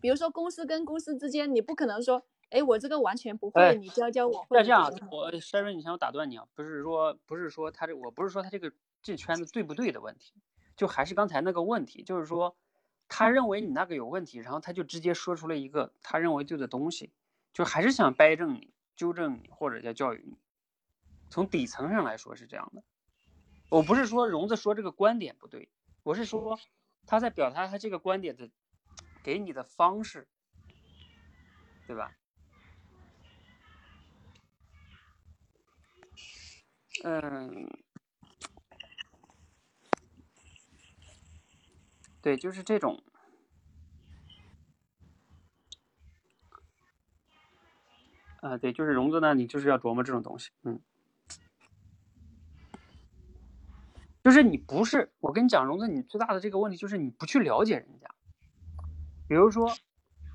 比如说公司跟公司之间，你不可能说，哎，我这个完全不会，你教教我。那这样，我 Sherry，你先我打断你啊，不是说不是说他这，我不是说他这个这圈子对不对的问题，就还是刚才那个问题，就是说他认为你那个有问题，然后他就直接说出了一个他认为对的东西。就还是想掰正你、纠正你，或者叫教育你。从底层上来说是这样的。我不是说荣子说这个观点不对，我是说他在表达他这个观点的给你的方式，对吧？嗯，对，就是这种。啊，对，就是融资呢，你就是要琢磨这种东西，嗯，就是你不是，我跟你讲，荣子你最大的这个问题就是你不去了解人家，比如说，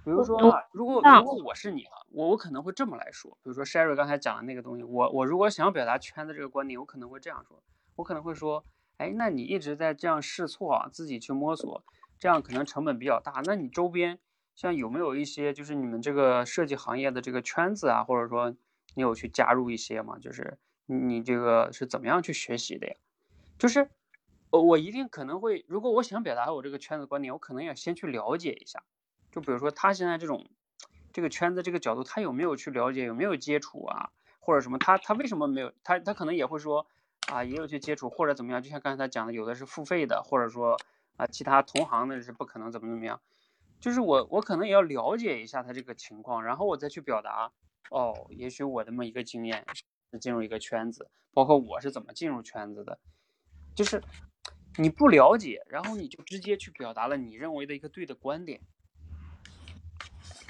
比如说啊，如果如果我是你啊，我我可能会这么来说，比如说 Sherry 刚才讲的那个东西，我我如果想要表达圈子这个观点，我可能会这样说，我可能会说，哎，那你一直在这样试错啊，自己去摸索，这样可能成本比较大，那你周边。像有没有一些就是你们这个设计行业的这个圈子啊，或者说你有去加入一些吗？就是你这个是怎么样去学习的呀？就是我我一定可能会，如果我想表达我这个圈子观点，我可能要先去了解一下。就比如说他现在这种这个圈子这个角度，他有没有去了解，有没有接触啊，或者什么？他他为什么没有？他他可能也会说啊，也有去接触或者怎么样？就像刚才他讲的，有的是付费的，或者说啊，其他同行的是不可能怎么怎么样。就是我，我可能也要了解一下他这个情况，然后我再去表达。哦，也许我这么一个经验进入一个圈子，包括我是怎么进入圈子的。就是你不了解，然后你就直接去表达了你认为的一个对的观点。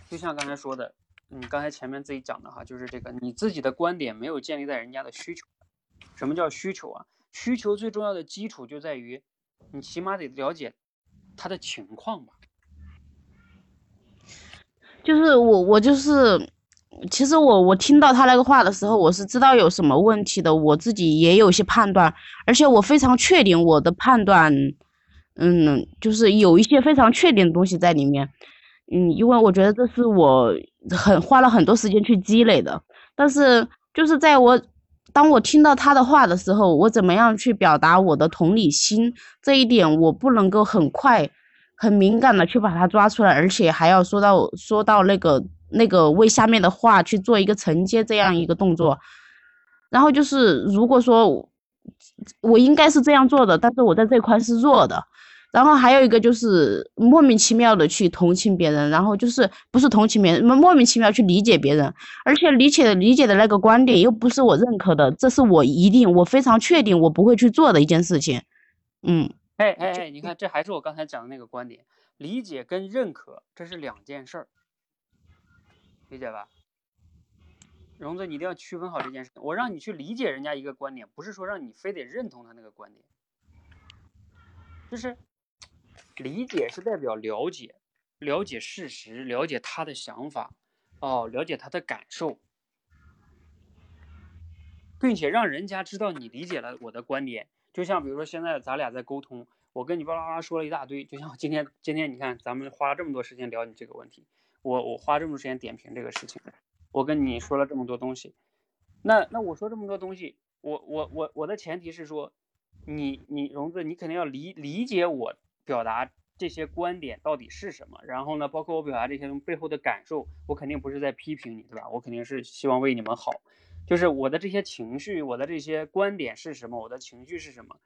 就像刚才说的，你刚才前面自己讲的哈，就是这个你自己的观点没有建立在人家的需求。什么叫需求啊？需求最重要的基础就在于你起码得了解他的情况吧。就是我，我就是，其实我我听到他那个话的时候，我是知道有什么问题的，我自己也有些判断，而且我非常确定我的判断，嗯，就是有一些非常确定的东西在里面，嗯，因为我觉得这是我很花了很多时间去积累的，但是就是在我当我听到他的话的时候，我怎么样去表达我的同理心这一点，我不能够很快。很敏感的去把它抓出来，而且还要说到说到那个那个为下面的话去做一个承接这样一个动作，然后就是如果说我应该是这样做的，但是我在这块是弱的，然后还有一个就是莫名其妙的去同情别人，然后就是不是同情别人，莫名其妙去理解别人，而且理解理解的那个观点又不是我认可的，这是我一定我非常确定我不会去做的一件事情，嗯。哎哎哎，你看，这还是我刚才讲的那个观点，理解跟认可这是两件事儿，理解吧？荣子，你一定要区分好这件事。我让你去理解人家一个观点，不是说让你非得认同他那个观点，就是理解是代表了解，了解事实，了解他的想法，哦，了解他的感受，并且让人家知道你理解了我的观点。就像比如说现在咱俩在沟通，我跟你巴拉巴拉说了一大堆。就像今天今天你看咱们花了这么多时间聊你这个问题，我我花这么多时间点评这个事情，我跟你说了这么多东西。那那我说这么多东西，我我我我的前提是说，你你荣子你肯定要理理解我表达这些观点到底是什么。然后呢，包括我表达这些背后的感受，我肯定不是在批评你，对吧？我肯定是希望为你们好。就是我的这些情绪，我的这些观点是什么，我的情绪是什么，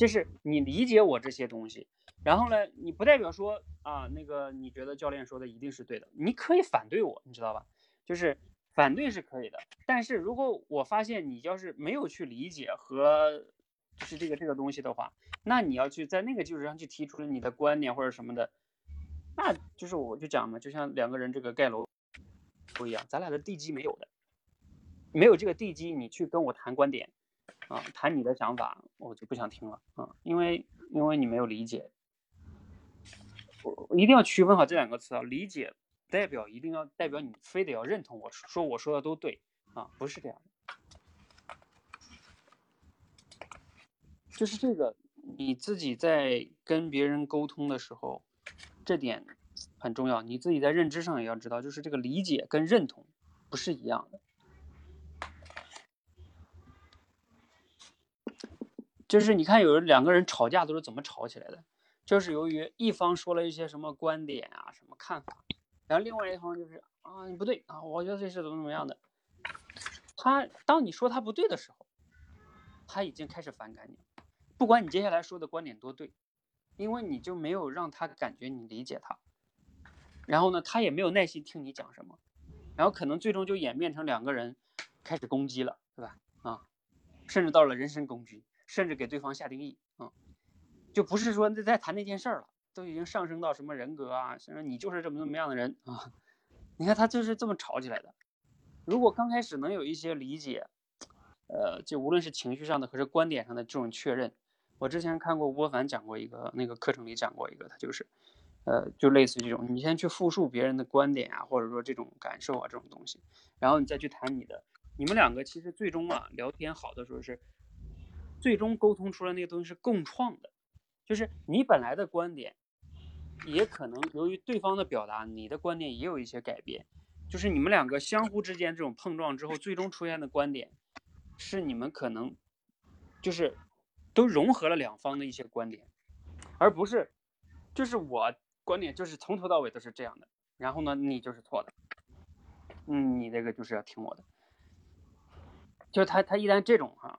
就是你理解我这些东西。然后呢，你不代表说啊，那个你觉得教练说的一定是对的，你可以反对我，你知道吧？就是反对是可以的，但是如果我发现你要是没有去理解和就是这个这个东西的话，那你要去在那个基础上去提出了你的观点或者什么的，那就是我就讲嘛，就像两个人这个盖楼不一样，咱俩的地基没有的，没有这个地基，你去跟我谈观点啊，谈你的想法，我就不想听了啊，因为因为你没有理解。我一定要区分好这两个词啊，理解代表一定要代表你非得要认同我说我说的都对啊，不是这样的，就是这个你自己在跟别人沟通的时候，这点很重要，你自己在认知上也要知道，就是这个理解跟认同不是一样的，就是你看有两个人吵架都是怎么吵起来的？就是由于一方说了一些什么观点啊、什么看法，然后另外一方就是啊，你不对啊，我觉得这是怎么怎么样的。他当你说他不对的时候，他已经开始反感你，不管你接下来说的观点多对，因为你就没有让他感觉你理解他，然后呢，他也没有耐心听你讲什么，然后可能最终就演变成两个人开始攻击了，对吧？啊，甚至到了人身攻击，甚至给对方下定义，嗯。就不是说在谈那件事儿了，都已经上升到什么人格啊，甚至你就是这么怎么样的人啊？你看他就是这么吵起来的。如果刚开始能有一些理解，呃，就无论是情绪上的还是观点上的这种确认，我之前看过吴凡讲过一个那个课程里讲过一个，他就是，呃，就类似于这种，你先去复述别人的观点啊，或者说这种感受啊这种东西，然后你再去谈你的，你们两个其实最终啊聊天好的时候是，最终沟通出来那个东西是共创的。就是你本来的观点，也可能由于对方的表达，你的观点也有一些改变。就是你们两个相互之间这种碰撞之后，最终出现的观点，是你们可能就是都融合了两方的一些观点，而不是就是我观点就是从头到尾都是这样的，然后呢你就是错的，嗯，你这个就是要听我的。就是他他一旦这种哈，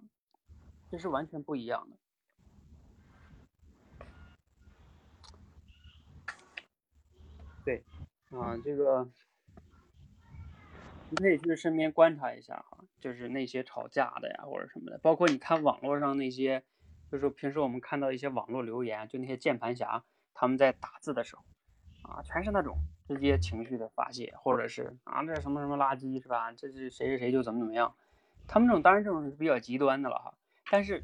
这是完全不一样的。对，啊，这个你可以去身边观察一下哈，就是那些吵架的呀，或者什么的，包括你看网络上那些，就是平时我们看到一些网络留言，就那些键盘侠他们在打字的时候，啊，全是那种直接情绪的发泄，或者是啊，这什么什么垃圾是吧？这是谁谁谁就怎么怎么样，他们这种当然这种是比较极端的了哈，但是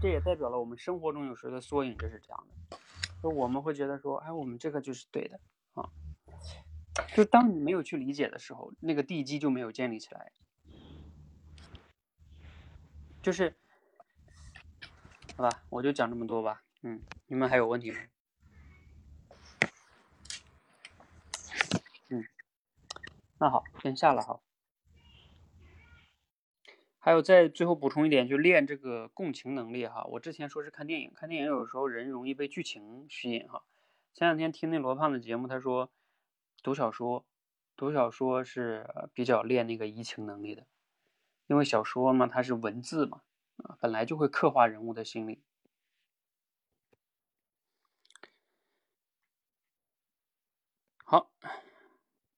这也代表了我们生活中有时的缩影就是这样的，就我们会觉得说，哎，我们这个就是对的。啊，就当你没有去理解的时候，那个地基就没有建立起来。就是，好吧，我就讲这么多吧。嗯，你们还有问题吗？嗯，那好，先下了哈。还有再最后补充一点，就练这个共情能力哈。我之前说是看电影，看电影有时候人容易被剧情吸引哈。前两天听那罗胖的节目，他说读小说，读小说是比较练那个移情能力的，因为小说嘛，它是文字嘛，啊，本来就会刻画人物的心理。好，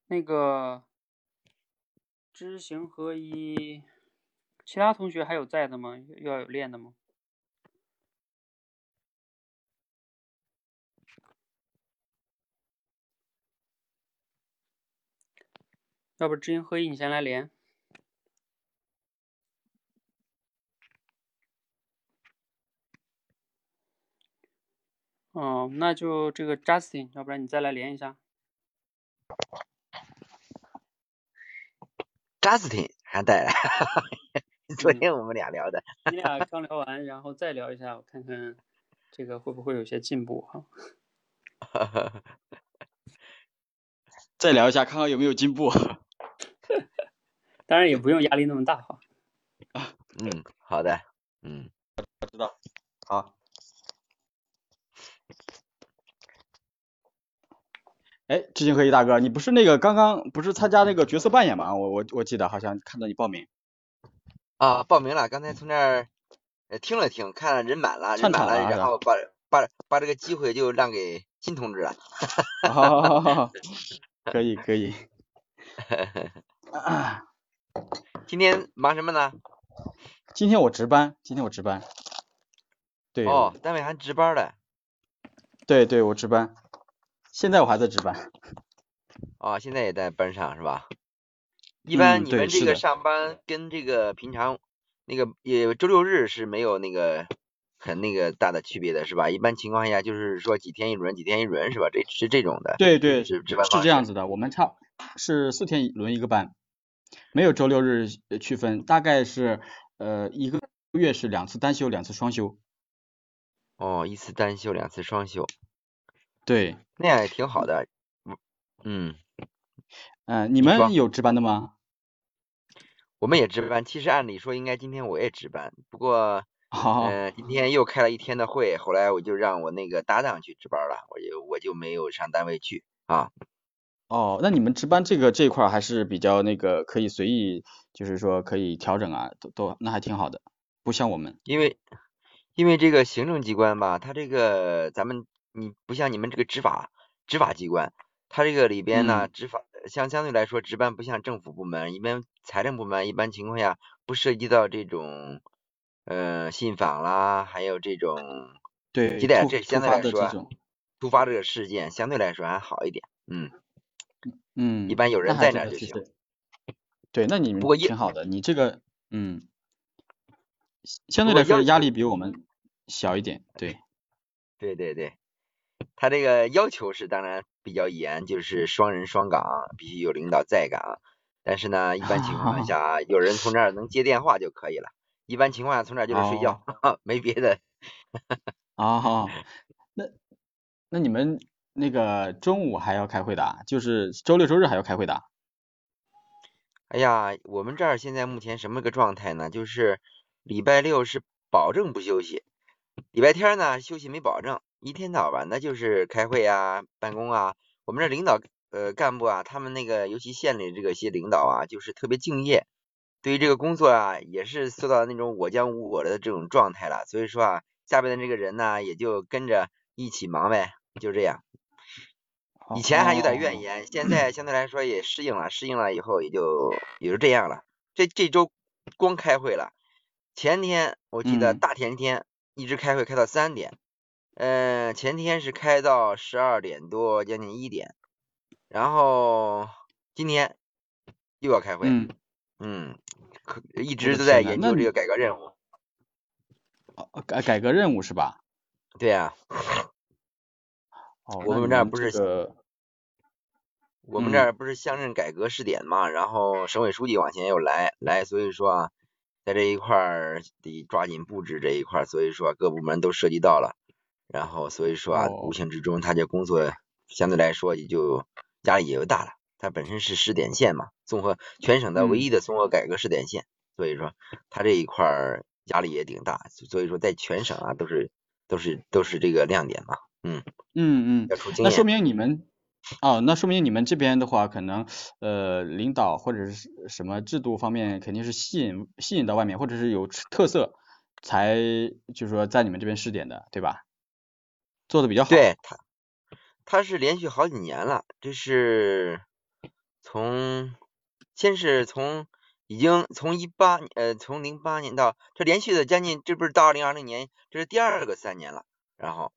那个知行合一，其他同学还有在的吗？要有练的吗？要不知行合一，你先来连。哦，那就这个 Justin，要不然你再来连一下。Justin 还带，昨天我们俩聊的。你俩刚聊完，然后再聊一下，我看看这个会不会有些进步哈。再聊一下，看看有没有进步。当然也不用压力那么大哈。啊，嗯，好的，嗯，我知道，好。哎，知行合一大哥，你不是那个刚刚不是参加那个角色扮演吗？我我我记得好像看到你报名。啊，报名了，刚才从那儿呃听了听，看了人满了，人满了，了然后把把把这个机会就让给新同志了。哦，可以可以。今天忙什么呢？今天我值班，今天我值班。对，哦，单位还值班嘞。对对，我值班。现在我还在值班。哦，现在也在班上是吧？一般嗯你们这个上班跟这个平常那个也周六日是没有那个很那个大的区别的是吧？一般情况下就是说几天一轮，几天一轮是吧？这是这种的。对对，值是这样子的。我们差是四天一轮一个班，没有周六日呃区分，大概是呃一个月是两次单休，两次双休。哦，一次单休，两次双休，对，那样也挺好的。嗯嗯，嗯、你们有值班的吗？我们也值班。其实按理说应该今天我也值班，不过 好、呃今天又开了一天的会，后来我就让我那个搭档去值班了，我就我就没有上单位去啊。哦，那你们值班这个这一块儿还是比较那个可以随意，就是说可以调整啊，都都那还挺好的，不像我们。因为因为这个行政机关吧，它这个咱们你不像你们这个执法执法机关，它这个里边呢嗯执法相相对来说值班不像政府部门，一般财政部门一般情况下不涉及到这种呃信访啦，还有这种对，接待，这相对来说突发这个事件相对来说还好一点，嗯，嗯，一般有人在那儿就行。对，那你们不过业挺好的，你这个嗯，相对来说压力比我们小一点，对，对对对，他这个要求是当然比较严，就是双人双岗，必须有领导在岗。但是呢，一般情况 下，有人从这儿能接电话就可以了。一般情况下，从这儿就是睡觉，没别的。啊好，那那你们那个中午还要开会的啊，就是周六周日还要开会的啊？哎呀，我们这儿现在目前什么个状态呢？就是礼拜六是保证不休息，礼拜天呢休息没保证，一天到晚的就是开会啊、办公啊。我们这领导呃干部啊，他们那个尤其县里这个些领导啊，就是特别敬业，对于这个工作啊，也是做到那种我将无我的这种状态了。所以说啊，下边的这个人呢，也就跟着一起忙呗，就这样。以前还有点怨哦，言，现在相对来说也适应了，适应了以后也就也就这样了。这这周光开会了，前天我记得嗯大前天一直开会开到三点，嗯、前天是开到十二点多，将近一点，然后今天又要开会，嗯，嗯，可一直都在研究这个改革任务。哦改改革任务是吧？对呀、哦，我们们这儿不是这个，我们这嗯儿不是乡镇改革试点嘛，然后省委书记往前又来来，所以说啊，在这一块儿得抓紧布置这一块儿，所以说各部门都涉及到了，然后所以说啊，哦无形之中他这工作相对来说也就压力也就大了。它本身是试点县嘛，综合全省的唯嗯一的综合改革试点县，所以说他这一块儿压力也挺大，所以说在全省啊都是都是都是这个亮点嘛，嗯，嗯嗯，那说。明你们，哦，那说明你们这边的话，可能呃领导或者是什么制度方面肯定是吸引吸引到外面，或者是有特色，才就是说在你们这边试点的，对吧？做的比较好。对他，他是连续好几年了，这是从先是从已经从一八呃从零八年到这连续的将近，这不是到二零二零年，这是第二个三年了。然后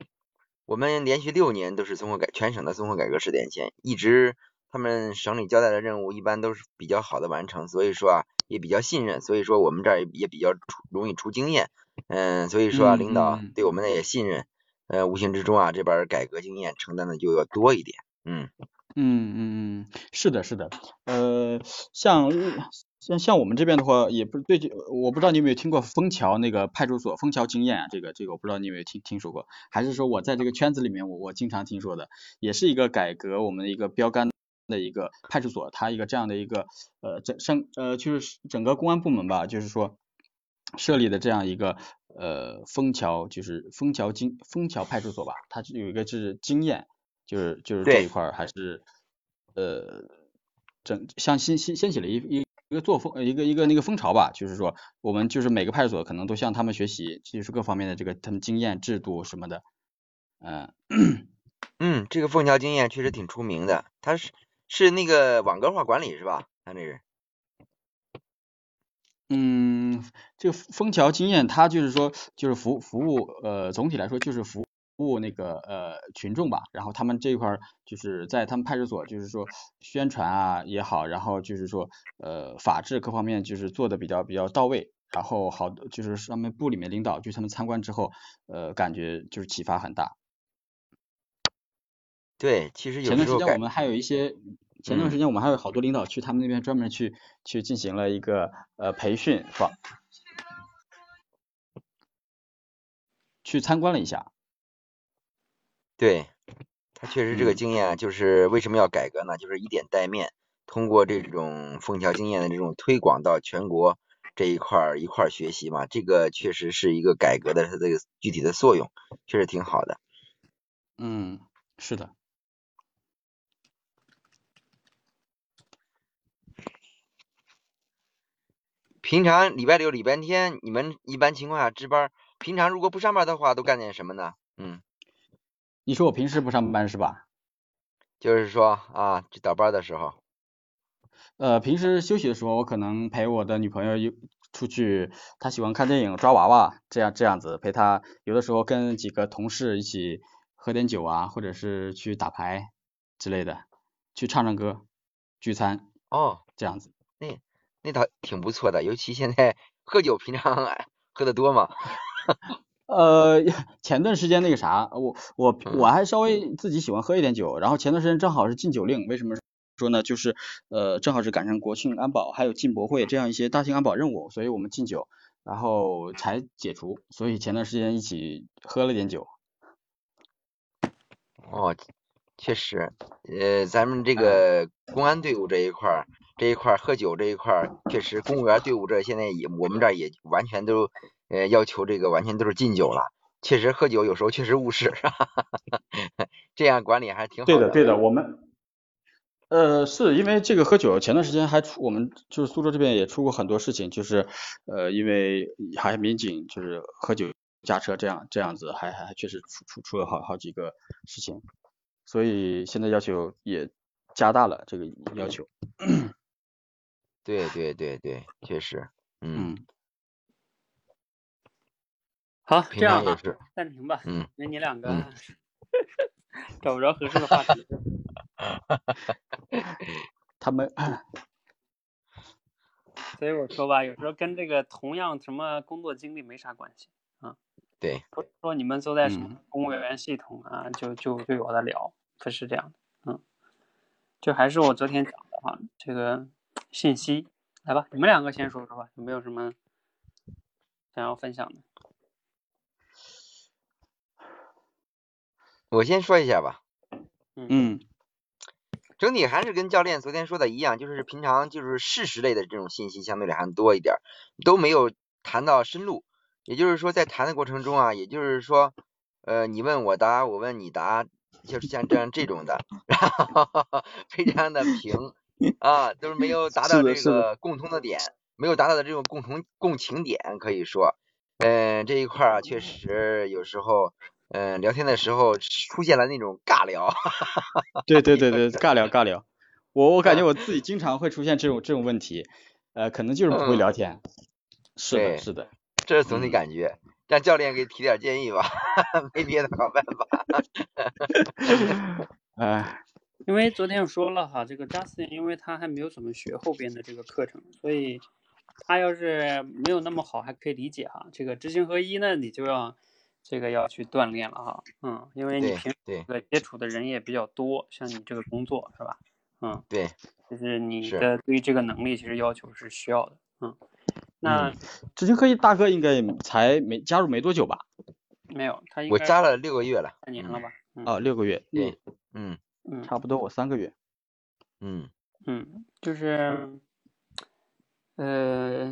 我们连续六年都是综合改全省的综合改革试点县，一直他们省里交代的任务一般都是比较好的完成，所以说啊也比较信任，所以说我们这儿也比较出容易出经验，嗯，所以说领导嗯对我们的也信任。呃，无形之中啊，这边改革经验承担的就要多一点。嗯，嗯嗯嗯，是的，是的，呃，像像像我们这边的话，也不是最近，我不知道你有没有听过枫桥那个派出所枫桥经验啊，这个这个我不知道你有没有听听说过，还是说我在这个圈子里面我我经常听说的，也是一个改革我们的一个标杆的一个派出所，它一个这样的一个呃整整呃就是整个公安部门吧，就是说设立的这样一个呃枫桥就是枫桥经枫桥派出所吧，它是有一个就是经验。就是就是这一块儿还是呃整像掀掀掀起了一一一个作风，一个一个那个风潮吧，就是说我们就是每个派出所可能都向他们学习，就是各方面的这个他们经验、制度什么的，嗯。嗯，这个枫桥经验确实挺出名的，他是是那个网格化管理是吧？他这是。嗯，这个枫桥经验，它就是说就是服服务呃，总体来说就是服务那个呃群众吧，然后他们这一块就是在他们派出所就是说宣传啊也好，然后就是说呃法制各方面就是做的比较比较到位，然后好就是上面部里面领导就他们参观之后呃感觉就是启发很大。对，其实有前段时间我们还有一些，前段时间我们还有好多领导去他们那边专门去去进行了一个呃培训？去参观了一下。对，他确实这个经验就是为什么要改革呢？就是以点带面，通过这种枫桥经验的这种推广到全国这一块一块学习嘛，这个确实是一个改革的它这个具体的作用，确实挺好的。嗯，是的。平常礼拜六、礼拜天，你们一般情况下值班？平常如果不上班的话，都干点什么呢？嗯，你说我平时不上班是吧？就是说啊，倒班的时候。呃，平时休息的时候，我可能陪我的女朋友出去，她喜欢看电影、抓娃娃，这样这样子陪她。有的时候跟几个同事一起喝点酒啊，或者是去打牌之类的，去唱唱歌、聚餐。哦，这样子。那。那倒挺不错的，尤其现在 喝酒，平常喝的多嘛？呃，前段时间那个啥，我我我还稍微自己喜欢喝一点酒，然后前段时间正好是禁酒令，为什么说呢？就是呃正好是赶上国庆安保，还有进博会这样一些大型安保任务，所以我们禁酒，然后才解除，所以前段时间一起喝了点酒。哦，确实，呃，咱们这个公安队伍这一块儿。这一块喝酒这一块确实，公务员队伍这现在也我们这儿也完全都呃要求这个完全都是禁酒了。确实喝酒有时候确实误事，这样管理还是挺好的。对的对的，我们呃是因为这个喝酒，前段时间还出我们就是苏州这边也出过很多事情，就是呃因为还民警就是喝酒驾车这样这样子，还还确实出出出了好好几个事情，所以现在要求也加大了这个要求。对对对对，确实，嗯，好，这样吧暂停吧，嗯，那你两个 找不着合适的话题，他们，所以我说吧，有时候跟这个同样什么工作经历没啥关系啊，对，说你们都在什么公务员系统啊，就就就有的聊，不是这样的，嗯，就还是我昨天讲的哈，这个。信息，来吧，你们两个先说说吧，有没有什么想要分享的？我先说一下吧。嗯，整体还是跟教练昨天说的一样，就是平常就是事实类的这种信息相对来还多一点，都没有谈到深入。也就是说，在谈的过程中啊，也就是说，呃，你问我答，我问你答，就是像这样这种的，然后 非常的平。啊，都是没有达到这个共通的点，没有达到的这种共同共情点，可以说，嗯，这一块儿啊，确实有时候，嗯，聊天的时候出现了那种尬聊。对对对对，尬聊尬聊，我我感觉我自己经常会出现这种这种问题，呃，可能就是不会聊天。是的，是的，这是总体感觉，让教练给提点建议吧，没别的好办法。哎。因为昨天我说了哈，这个 Justin，因为他还没有怎么学后边的这个课程，所以他要是没有那么好，还可以理解哈。这个知行合一呢，你就要这个要去锻炼了哈。嗯，因为你平时这个接触的人也比较多，像你这个工作是吧？嗯，对，就是你的对于这个能力其实要求是需要的。嗯，那知行合一大哥应该才没加入没多久吧？没有，他我加了六个月了，半年了吧？哦，六个月。对，嗯。嗯，差不多我三个月。嗯嗯，就是，呃，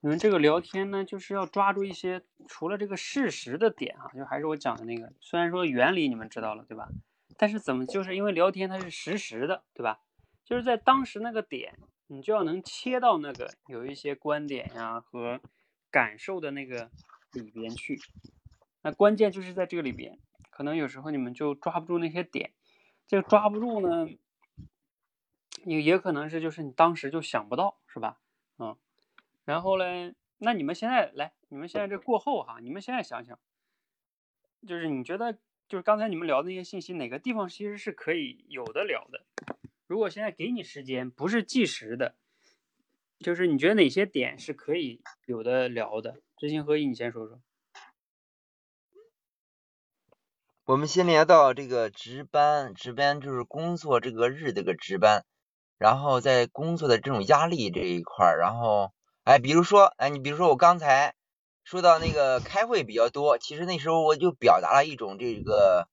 你们这个聊天呢，就是要抓住一些除了这个事实的点啊，就还是我讲的那个，虽然说原理你们知道了，对吧？但是怎么就是因为聊天它是实时的，对吧？就是在当时那个点，你就要能切到那个有一些观点呀和感受的那个里边去。那关键就是在这个里边，可能有时候你们就抓不住那些点，这个抓不住呢，也也可能是就是你当时就想不到，是吧？嗯，然后嘞，那你们现在来，你们现在这过后哈，你们现在想想，就是你觉得就是刚才你们聊的那些信息，哪个地方其实是可以有的聊的？如果现在给你时间，不是计时的，就是你觉得哪些点是可以有的聊的？知行合一，你先说说。我们先聊到这个值班，值班就是工作这个日这个值班，然后在工作的这种压力这一块儿，然后哎，比如说哎，你比如说我刚才说到那个开会比较多，其实那时候我就表达了一种这个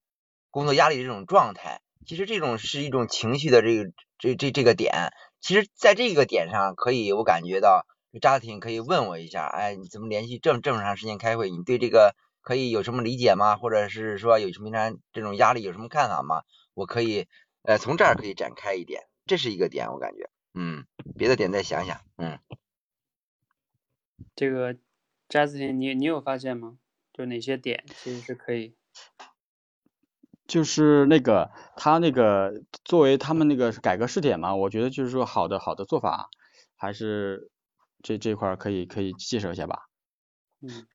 工作压力这种状态，其实这种是一种情绪的这个这这这个点，其实在这个点上可以我感觉到扎挺可以问我一下，哎，你怎么连续这么这么长时间开会，你对这个。可以有什么理解吗？或者是说有什么样这种压力有什么看法吗？我可以呃从这儿可以展开一点，这是一个点，我感觉，嗯，别的点再想想，嗯。这个 Justin，你你有发现吗？就哪些点其实是可以？就是那个他那个作为他们那个改革试点嘛，我觉得就是说好的好的做法，还是这这块可以可以介绍一下吧。嗯。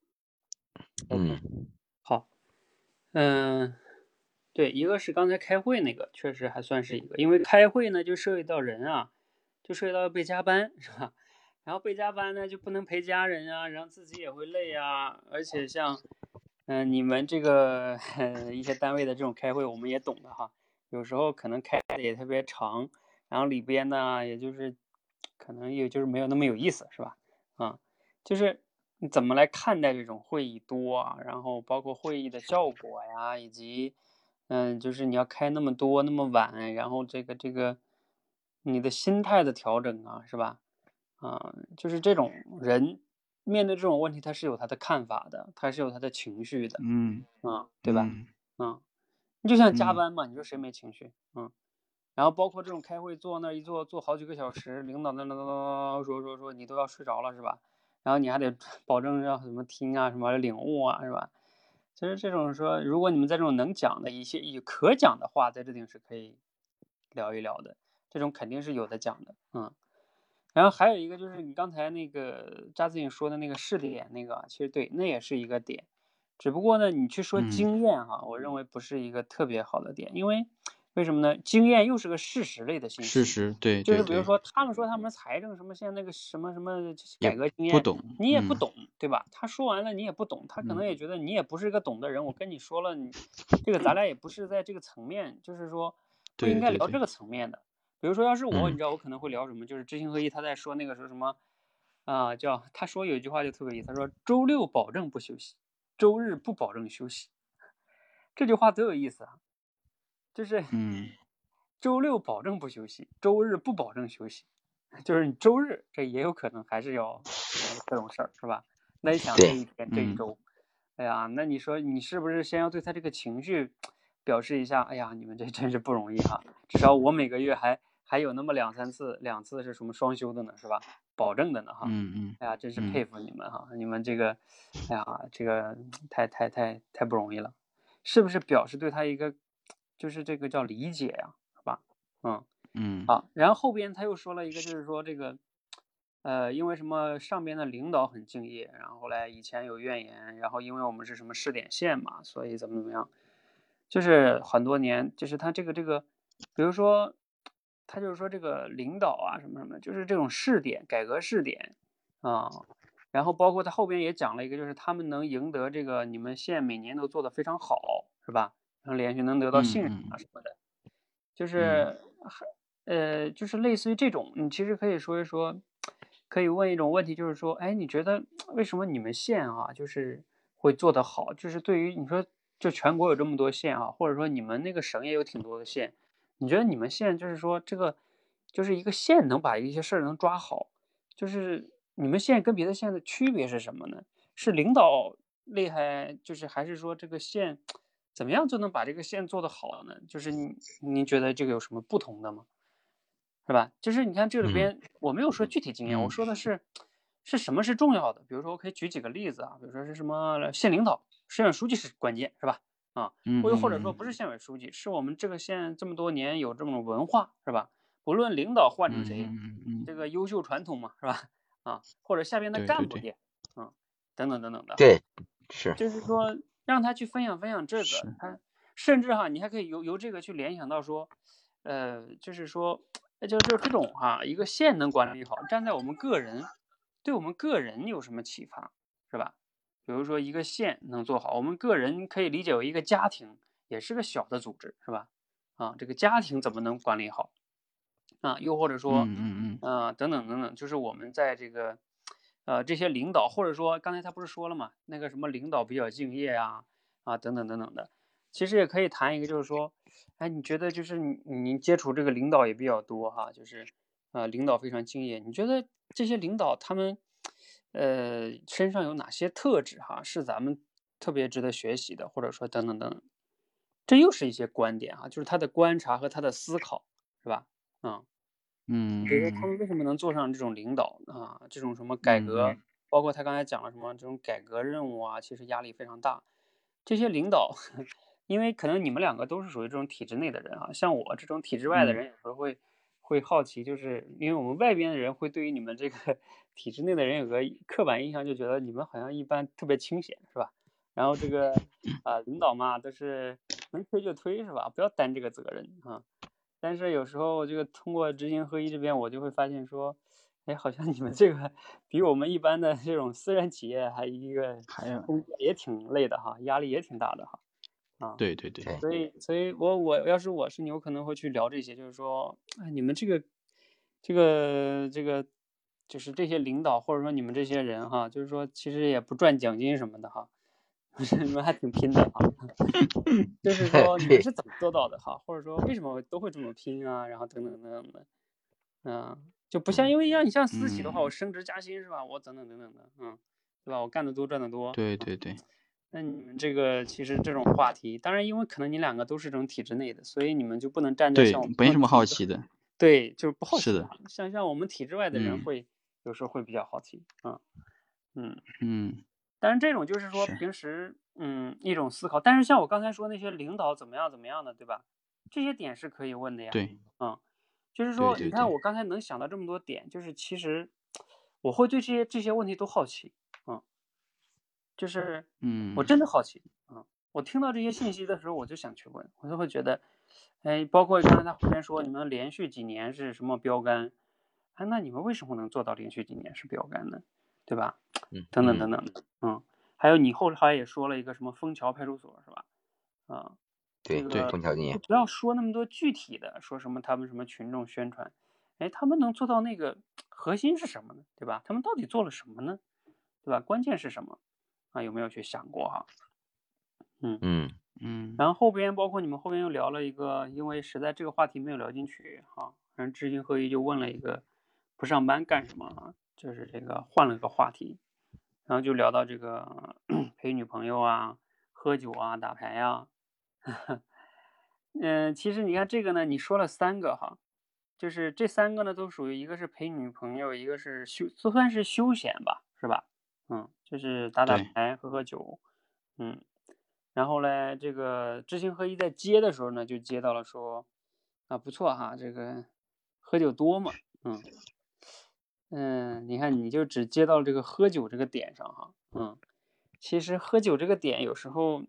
嗯，好，嗯，对，一个是刚才开会那个，确实还算是一个，因为开会呢就涉及到人啊，就涉及到被加班，是吧？然后被加班呢就不能陪家人啊，然后自己也会累啊，而且像，嗯，你们这个 一些单位的这种开会，我们也懂的哈，有时候可能开的也特别长，然后里边呢也就是可能也就是没有那么有意思，是吧？啊，就是。你怎么来看待这种会议多啊？然后包括会议的效果呀，以及，嗯，就是你要开那么多那么晚，然后这个这个，你的心态的调整啊，是吧？啊，就是这种人面对这种问题，他是有他的看法的，他是有他的情绪的，嗯，啊，对吧？嗯，你就像加班嘛，你说谁没情绪？嗯，然后包括这种开会坐那一坐坐好几个小时，领导那那那那说说说你都要睡着了是吧？然后你还得 保证要什么听啊，什么领悟啊，是吧？其实这种说，如果你们在这种能讲的一些有可讲的话，在这里是可以聊一聊的，这种肯定是有的讲的，嗯。然后还有一个就是你刚才那个扎子颖说的那个试点那个，其实对，那也是一个点，只不过呢，你去说经验哈，我认为不是一个特别好的点，因为。为什么呢？经验又是个事实类的信息。事实对，就是比如说他们说他们财政什么，现在那个什么什么改革经验，不懂，你也不懂，对吧？他说完了你也不懂，他可能也觉得你也不是一个懂的人。我跟你说了，你这个咱俩也不是在这个层面，就是说不应该聊这个层面的。比如说要是我，你知道我可能会聊什么？就是知行合一，他在说那个说什么啊？叫他说有一句话就特别意思，他说周六保证不休息，周日不保证休息。这句话多有意思啊！就是，嗯，周六保证不休息，周日不保证休息，就是你周日这也有可能还是要各种事儿，是吧？那你想这一天这一周，哎呀，那你说你是不是先要对他这个情绪表示一下？哎呀，你们这真是不容易哈，至少我每个月还还有那么两三次，两次是什么双休的呢，是吧？保证的呢哈，嗯嗯，哎呀，真是佩服你们哈，你们这个，哎呀，这个太太太太不容易了，是不是表示对他一个？就是这个叫理解呀，好吧，嗯嗯，好，然后后边他又说了一个，就是说这个，呃，因为什么上边的领导很敬业，然后来以前有怨言，然后因为我们是什么试点县嘛，所以怎么怎么样，就是很多年，就是他这个这个，比如说他就是说这个领导啊什么什么，就是这种试点改革试点啊，然后包括他后边也讲了一个，就是他们能赢得这个你们县每年都做的非常好，是吧？能连续能得到信任啊什么的，就是呃，就是类似于这种，你其实可以说一说，可以问一种问题，就是说，哎，你觉得为什么你们县啊，就是会做得好？就是对于你说，就全国有这么多县啊，或者说你们那个省也有挺多的县，你觉得你们县就是说这个，就是一个县能把一些事儿能抓好，就是你们县跟别的县的区别是什么呢？是领导厉害，就是还是说这个县？怎么样就能把这个线做得好呢？就是您，您觉得这个有什么不同的吗？是吧？就是你看这里嗯边我没有说具体经验，我嗯说的是是什么是重要的。比如说我可以举几个例子啊，比如说是什么县领导、县委书记是关键，是吧？啊，嗯或又或者说不是县委书记，是我们这个县这么多年有这种文化，是吧？不论领导换成谁，这个优秀传统嘛，是吧？啊，或者下边的干部也，嗯，等等等等的。对，是，就是说让他去分享分享这个，他甚至哈，你还可以由由这个去联想到说，呃，就是说，呃就就这种哈，一个县能管理好，站在我们个人，对我们个人有什么启发，是吧？比如说一个县能做好，我们个人可以理解为一个家庭，也是个小的组织，是吧？啊，这个家庭怎么能管理好？啊，又或者说，嗯嗯嗯啊，等等等等，就是我们在这个，呃，这些领导，或者说刚才他不是说了嘛，那个什么领导比较敬业啊，啊，等等等等的，其实也可以谈一个，就是说，哎，你觉得就是你接触这个领导也比较多哈，就是，啊，领导非常敬业，你觉得这些领导他们，呃，身上有哪些特质哈，是咱们特别值得学习的，或者说等等等等，这又是一些观点哈，就是他的观察和他的思考，是吧？嗯。嗯，比如说他们为什么能做上这种领导啊？这种什么改革，嗯包括他刚才讲了什么这种改革任务啊，其实压力非常大。这些领导，因为可能你们两个都是属于这种体制内的人啊，像我这种体制外的嗯人，有时候会会好奇，就是因为我们外边的人会对于你们这个 体制内的人有个刻板印象，就觉得你们好像一般特别清闲，是吧？然后这个 啊、领导嘛都是能推就推，是吧？不要担这个责任啊。但是有时候这个通过知行合一这边，我就会发现说，哎，好像你们这个比我们一般的这种私人企业还一个还作也挺累的哈，压力也挺大的哈。啊，对对对，对所以所以我我要是我是你，我可能会去聊这些，就是说，哎，你们这个这个这个就是这些领导或者说你们这些人哈，就是说其实也不赚奖金什么的哈。你们还挺拼的哈，就是 说你们是怎么做到的哈，或者说为什么都会这么拼啊，然后等等等等的，嗯，就不像因为像你像私企的话，我升职加薪是吧？我等等等等的，嗯，对吧？我干的多赚的多。对对对，那你们这个其实这种话题，当然因为可能你两个都是这种体制内的，所以你们就不能站在对像我们，没什么好奇的，对，就是不好奇是的。像像我们体制外的人嗯会、有时候会比较好奇啊，嗯。嗯但是这种就是说平时嗯一种思考，但是像我刚才说那些领导怎么样怎么样的，对吧？这些点是可以问的呀。对，嗯，就是说你看我刚才能想到这么多点，就是其实我会对这些这些问题都好奇，嗯，就是嗯我真的好奇，嗯，我听到这些信息的时候，我就想去问，我就会觉得，哎，包括刚才他后面说你们连续几年是什么标杆，哎，那你们为什么能做到连续几年是标杆呢？对吧？嗯，等等嗯等等的，嗯，还有你后来也说了一个什么枫桥派出所是吧？啊，对对，这个枫桥经验，不要说那么多具体的，说什么他们什么群众宣传，哎，他们能做到那个核心是什么呢？对吧？他们到底做了什么呢？对吧？关键是什么？啊，有没有去想过哈？嗯，嗯嗯然后后边包括你们后边又聊了一个，因为实在这个话题没有聊进去哈，然后知行合一就问了一个不上班干什么啊？就是这个换了个话题，然后就聊到这个 陪女朋友啊、喝酒啊、打牌呀、嗯，其实你看这个呢，你说了三个哈，就是这三个呢都属于一个是陪女朋友，一个是休，都算是休闲吧，是吧？嗯，就是打打牌、喝喝酒，嗯，然后嘞，这个知行合一在接的时候呢，就接到了说，啊不错哈，这个喝酒多嘛，嗯嗯，你看你就只接到这个喝酒这个点上哈，嗯，其实喝酒这个点有时候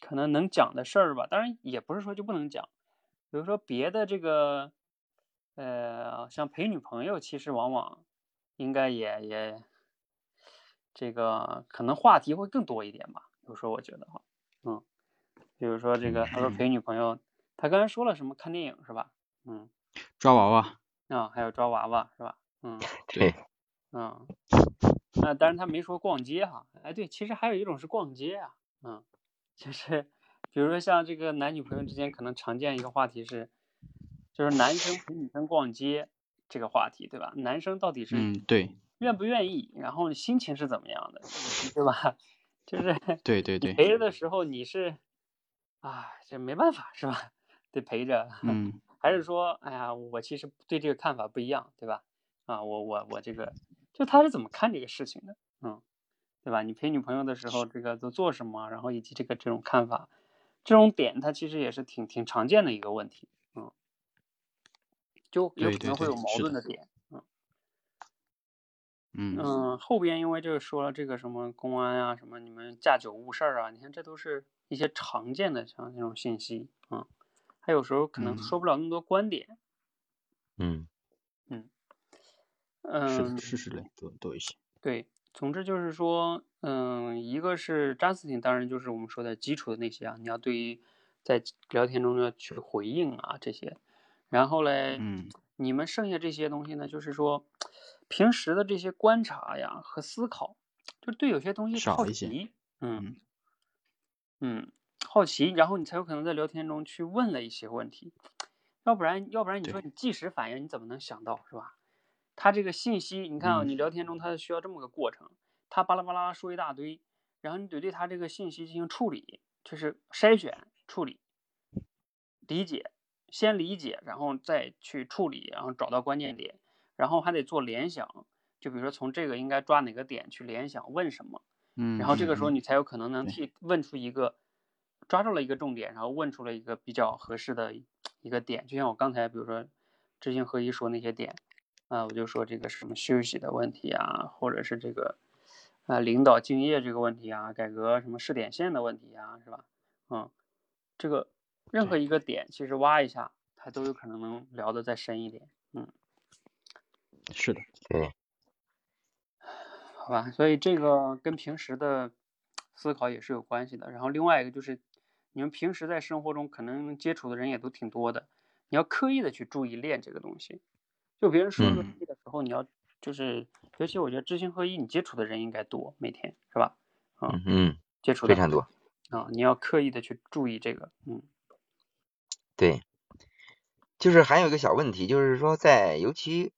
可能能讲的事儿吧，当然也不是说就不能讲，比如说别的这个，呃，像陪女朋友，其实往往应该也也这个可能话题会更多一点吧，有时候我觉得哈，嗯，比如说这个他说陪女朋友，他刚才说了什么看电影是吧？嗯，抓娃娃，啊，还有抓娃娃是吧？嗯 对，嗯，那当然他没说逛街哈，哎对，其实还有一种是逛街啊，嗯，就是比如说像这个男女朋友之间可能常见一个话题是，就是男生陪女生逛街这个话题，对吧？男生到底是嗯对愿不愿意，然后心情是怎么样的，对吧？就是对对对，陪着的时候你是，啊，这没办法是吧？得陪着，嗯还是说，哎呀，我其实对这个看法不一样，对吧？啊，我我我这个，就他是怎么看这个事情的，嗯，对吧？你陪女朋友的时候，这个都做什么？然后以及这个这种看法，这种点，它其实也是挺挺常见的一个问题，嗯，就有可能会有矛盾的点，嗯嗯。嗯，后边因为就是说了这个什么公安啊，什么你们驾酒误事儿啊，你看这都是一些常见的像这种信息，嗯，他有时候可能嗯。说不了那么多观点，嗯嗯，事实类多多一些。对，总之就是说，嗯，一个是 Justin，当然就是我们说的基础的那些啊，你要对于在聊天中要去回应啊这些，然后嘞，嗯。你们剩下这些东西呢，就是说平时的这些观察呀和思考，就对有些东西好奇，嗯嗯。嗯，好奇，然后你才有可能在聊天中去问了一些问题，要不然要不然你说你即时反应，你怎么能想到是吧？他这个信息，你看啊，嗯。你聊天中他需要这么个过程，他巴拉巴拉说一大堆，然后你得对他这个信息进行处理，就是筛选、处理、理解，先理解，然后再去处理，然后找到关键点，然后还得做联想，就比如说从这个应该抓哪个点去联想，问什么，嗯，然后这个时候嗯。你才有可能能对。替问出一个抓住了一个重点，然后问出了一个比较合适的一个点。就像我刚才比如说知行合一说那些点啊、我就说这个什么休息的问题啊，或者是这个啊、领导敬业这个问题啊，改革什么试点线的问题啊，是吧？嗯，这个任何一个点其实挖一下，它都有可能能聊得再深一点。嗯，是的，嗯，好吧，所以这个跟平时的思考也是有关系的。然后另外一个就是，你们平时在生活中可能接触的人也都挺多的，你要刻意的去注意练这个东西。就别人说的时候，你要就是，尤其我觉得知行合一，你接触的人应该多，每天是吧？啊、嗯嗯，接触的非常多。啊，你要刻意的去注意这个，嗯对，就是还有一个小问题，就是说在尤其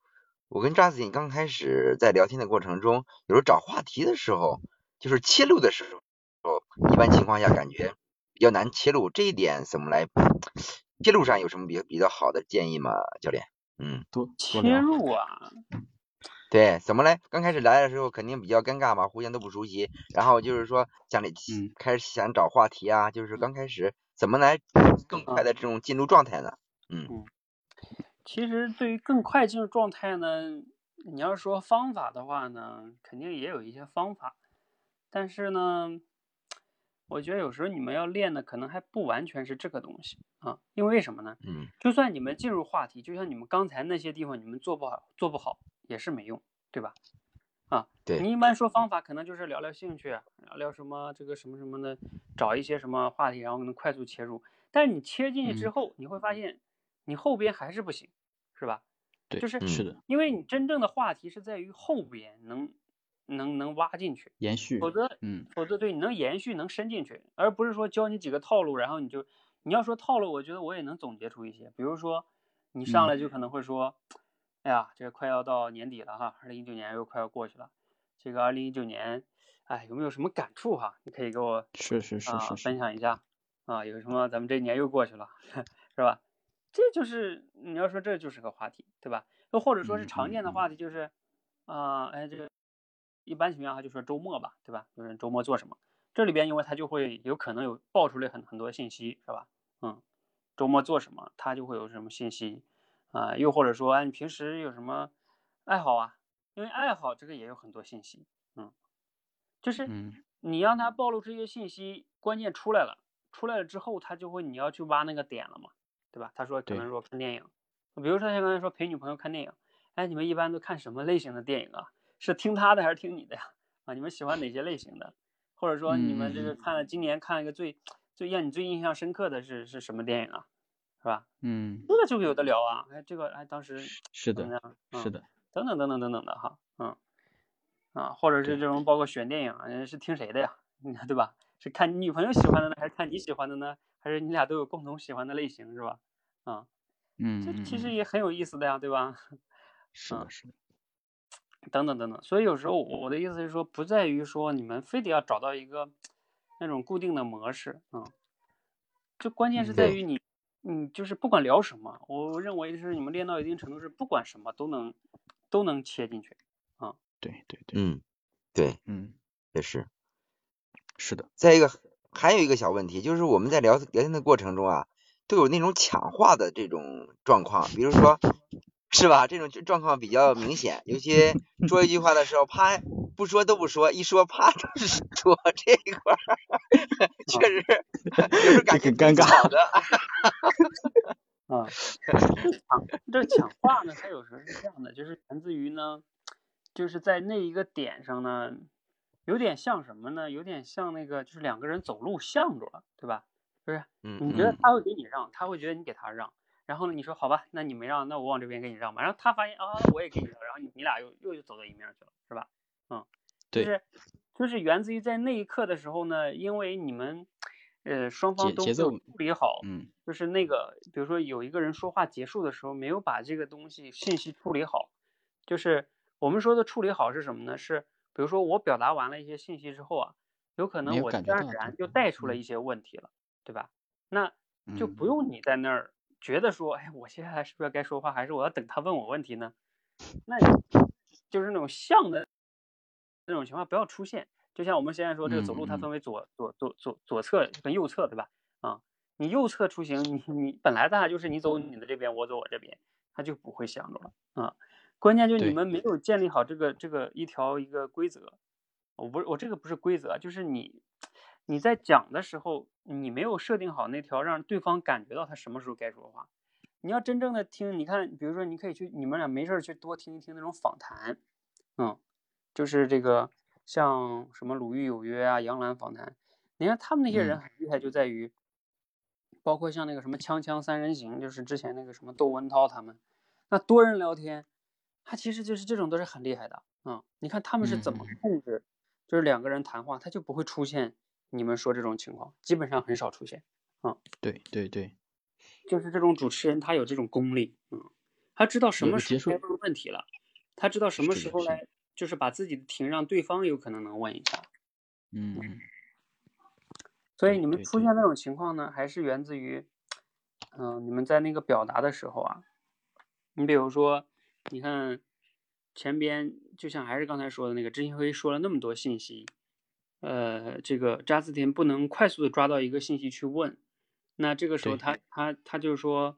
我跟扎子你刚开始在聊天的过程中，有时候找话题的时候，就是切入的时候，一般情况下感觉比较难切入，这一点怎么来切入上有什么比较比较好的建议吗，教练？嗯，多多切。入啊，对，怎么来？刚开始来的时候肯定比较尴尬嘛，互相都不熟悉，然后就是说想里嗯开始想找话题啊，就是刚开始怎么来更快的这种进入状态呢？嗯其实对于更快进入状态呢，你要说方法的话呢，肯定也有一些方法，但是呢，我觉得有时候你们要练的可能还不完全是这个东西啊，因为为什么呢？嗯就算你们进入话题，就像你们刚才那些地方你们做不好，做不好也是没用，对吧？啊，对你一般说方法可能就是聊聊兴趣，聊聊什么这个什么什么的，找一些什么话题，然后能快速切入。但是你切进去之嗯后，你会发现你后边还是不行，是吧？对，就是是的，因为你真正的话题是在于后边能能能挖进去，延续。否则嗯否则对你能延续能伸进去，而不是说教你几个套路，然后你就你要说套路，我觉得我也能总结出一些，比如说你上来就可能会说，哎呀，这个快要到年底了哈，二零一九年又快要过去了，这个二零一九年，哎，有没有什么感触哈？你可以给我是是是啊是是分。享一下啊，有什么咱们这一年又过去了，是吧？这就是你要说这就是个话题，对吧？又或者说是嗯常见的话题，就是啊、哎，这个一般情况下就说周末吧，对吧？有人周末做什么？这里边因为它就会有可能有爆出来很很多信息，是吧？嗯，周末做什么，它就会有什么信息啊、又或者说，哎，你平时有什么爱好啊？因为爱好这个也有很多信息，嗯，就是嗯你让他暴露这些信息，关键出来了，出来了之后，他就会你要去挖那个点了嘛，对吧？他说可对能说看电影，比如说像刚才说陪女朋友看电影，哎，你们一般都看什么类型的电影啊？是听他的还是听你的呀？啊，你们喜欢哪些类型的？或者说你们这个看了今年看了一个最最让你最印象深刻的是是什么电影啊？是吧？嗯，这个就有的聊啊，哎，这个哎当时是的是的，等等等等等等的哈，嗯，啊，或者是这种包括选电影，嗯是听谁的呀？你看对吧？是看你女朋友喜欢的呢，还是看你喜欢的呢？还是你俩都有共同喜欢的类型是吧？啊，嗯嗯这其实嗯，也很有意思的呀，对吧？嗯 是的，是的，等等等等，所以有时候我我的意思是说，不在于说你们非得要找到一个那种固定的模式，嗯，就关键是在于你嗯，就是不管聊什么，我认为是你们练到一定程度是不管什么都能都能切进去。啊对对对，嗯，对，嗯，也是。是的，再一个，还有一个小问题，就是我们在聊聊天的过程中啊，都有那种抢话的这种状况，比如说，是吧？这种状况比较明显，尤其 说一句话的时候，啪，不说都不说，一说啪都是说 这一块儿，确实有时候感觉很尴尬好的。啊，这抢话呢，它有时候是这样的，就是源自于呢，就是在那一个点上呢，有点像什么呢？有点像那个，就是两个人走路向着了，对吧？不是嗯你觉得他会给你让，他会觉得你给他让，然后呢，你说好吧，那你没让，那我往这边给你让吧，然后他发现啊，我也给你让，然后你你俩又又又走到一面去了，是吧？嗯，对就是就是源自于在那一刻的时候呢，因为你们呃双方都处理好，嗯就是那个，比如说有一个人说话结束的时候没有把这个东西信息处理好，就是我们说的处理好是什么呢？是比如说我表达完了一些信息之后啊，有可能我自然而然就带出了嗯一些问题了，对吧？那就嗯不用你在那儿觉得说，哎，我接下来是不是该说话，还是我要等他问我问题呢？那你就是那种像的那种情况不要出现。就像我们现在说这个走路，它分为左左左左左侧跟右侧，对吧？啊，你右侧出行，你你本来大家就是你走你的这边，我走我这边，他就不会想着了啊。关键就是你们没有建立好这个这个一条一个规则。我不是我这个不是规则，就是你你在讲的时候，你没有设定好那条让对方感觉到他什么时候该说话。你要真正的听，你看，比如说你可以去你们俩没事儿去多听一听那种访谈，嗯，就是这个像什么鲁豫有约啊、杨澜访谈，你看他们那些人嗯很厉害，就在于，包括像那个什么锵锵三人行，就是之前那个什么窦文涛他们，那多人聊天，他其实就是这种都是很厉害的，嗯，你看他们是怎么嗯控制，就是两个人谈话，他就不会出现你们说这种情况，基本上很少出现，对对对，就是这种主持人他有这种功力，嗯，他知道什么时候该问问题了，他知道什么时候来，就是把自己的停让对方有可能能问一下。嗯嗯所以你们出现那种情况呢，还是源自于，嗯、你们在那个表达的时候啊，你比如说，你看前边就像还是刚才说的那个，知行合一说了那么多信息，呃，这个扎字田不能快速的抓到一个信息去问，那这个时候他他他就说，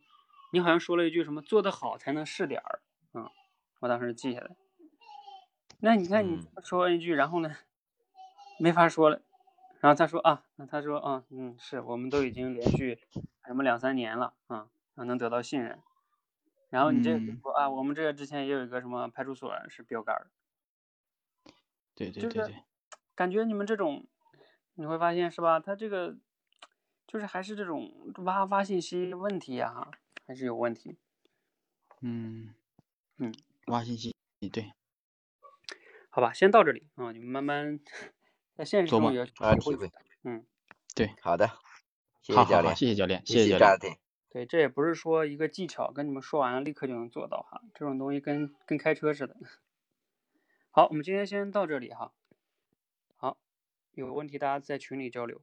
你好像说了一句什么做得好才能是点儿，嗯，我当时记下来。那你看你嗯。说完一句，然后呢，没法说了。然后他说啊，那他说啊，嗯，是我们都已经连续什么两三年了啊，啊能得到信任。然后你这啊，我们这个之前也有一个什么派出所是标杆儿，对对就是对对，感觉你们这种你会发现是吧？他这个就是还是这种挖发信息问题呀、还是有问题。嗯嗯，挖信息，对，好吧，先到这里啊，你们慢慢在现实中也要啊体会体会。嗯，好的，谢谢教练，谢谢教练，谢谢教练，对，这也不是说一个技巧跟你们说完了立刻就能做到哈，这种东西跟跟开车似的。好，我们今天先到这里哈。有问题大家在群里交流。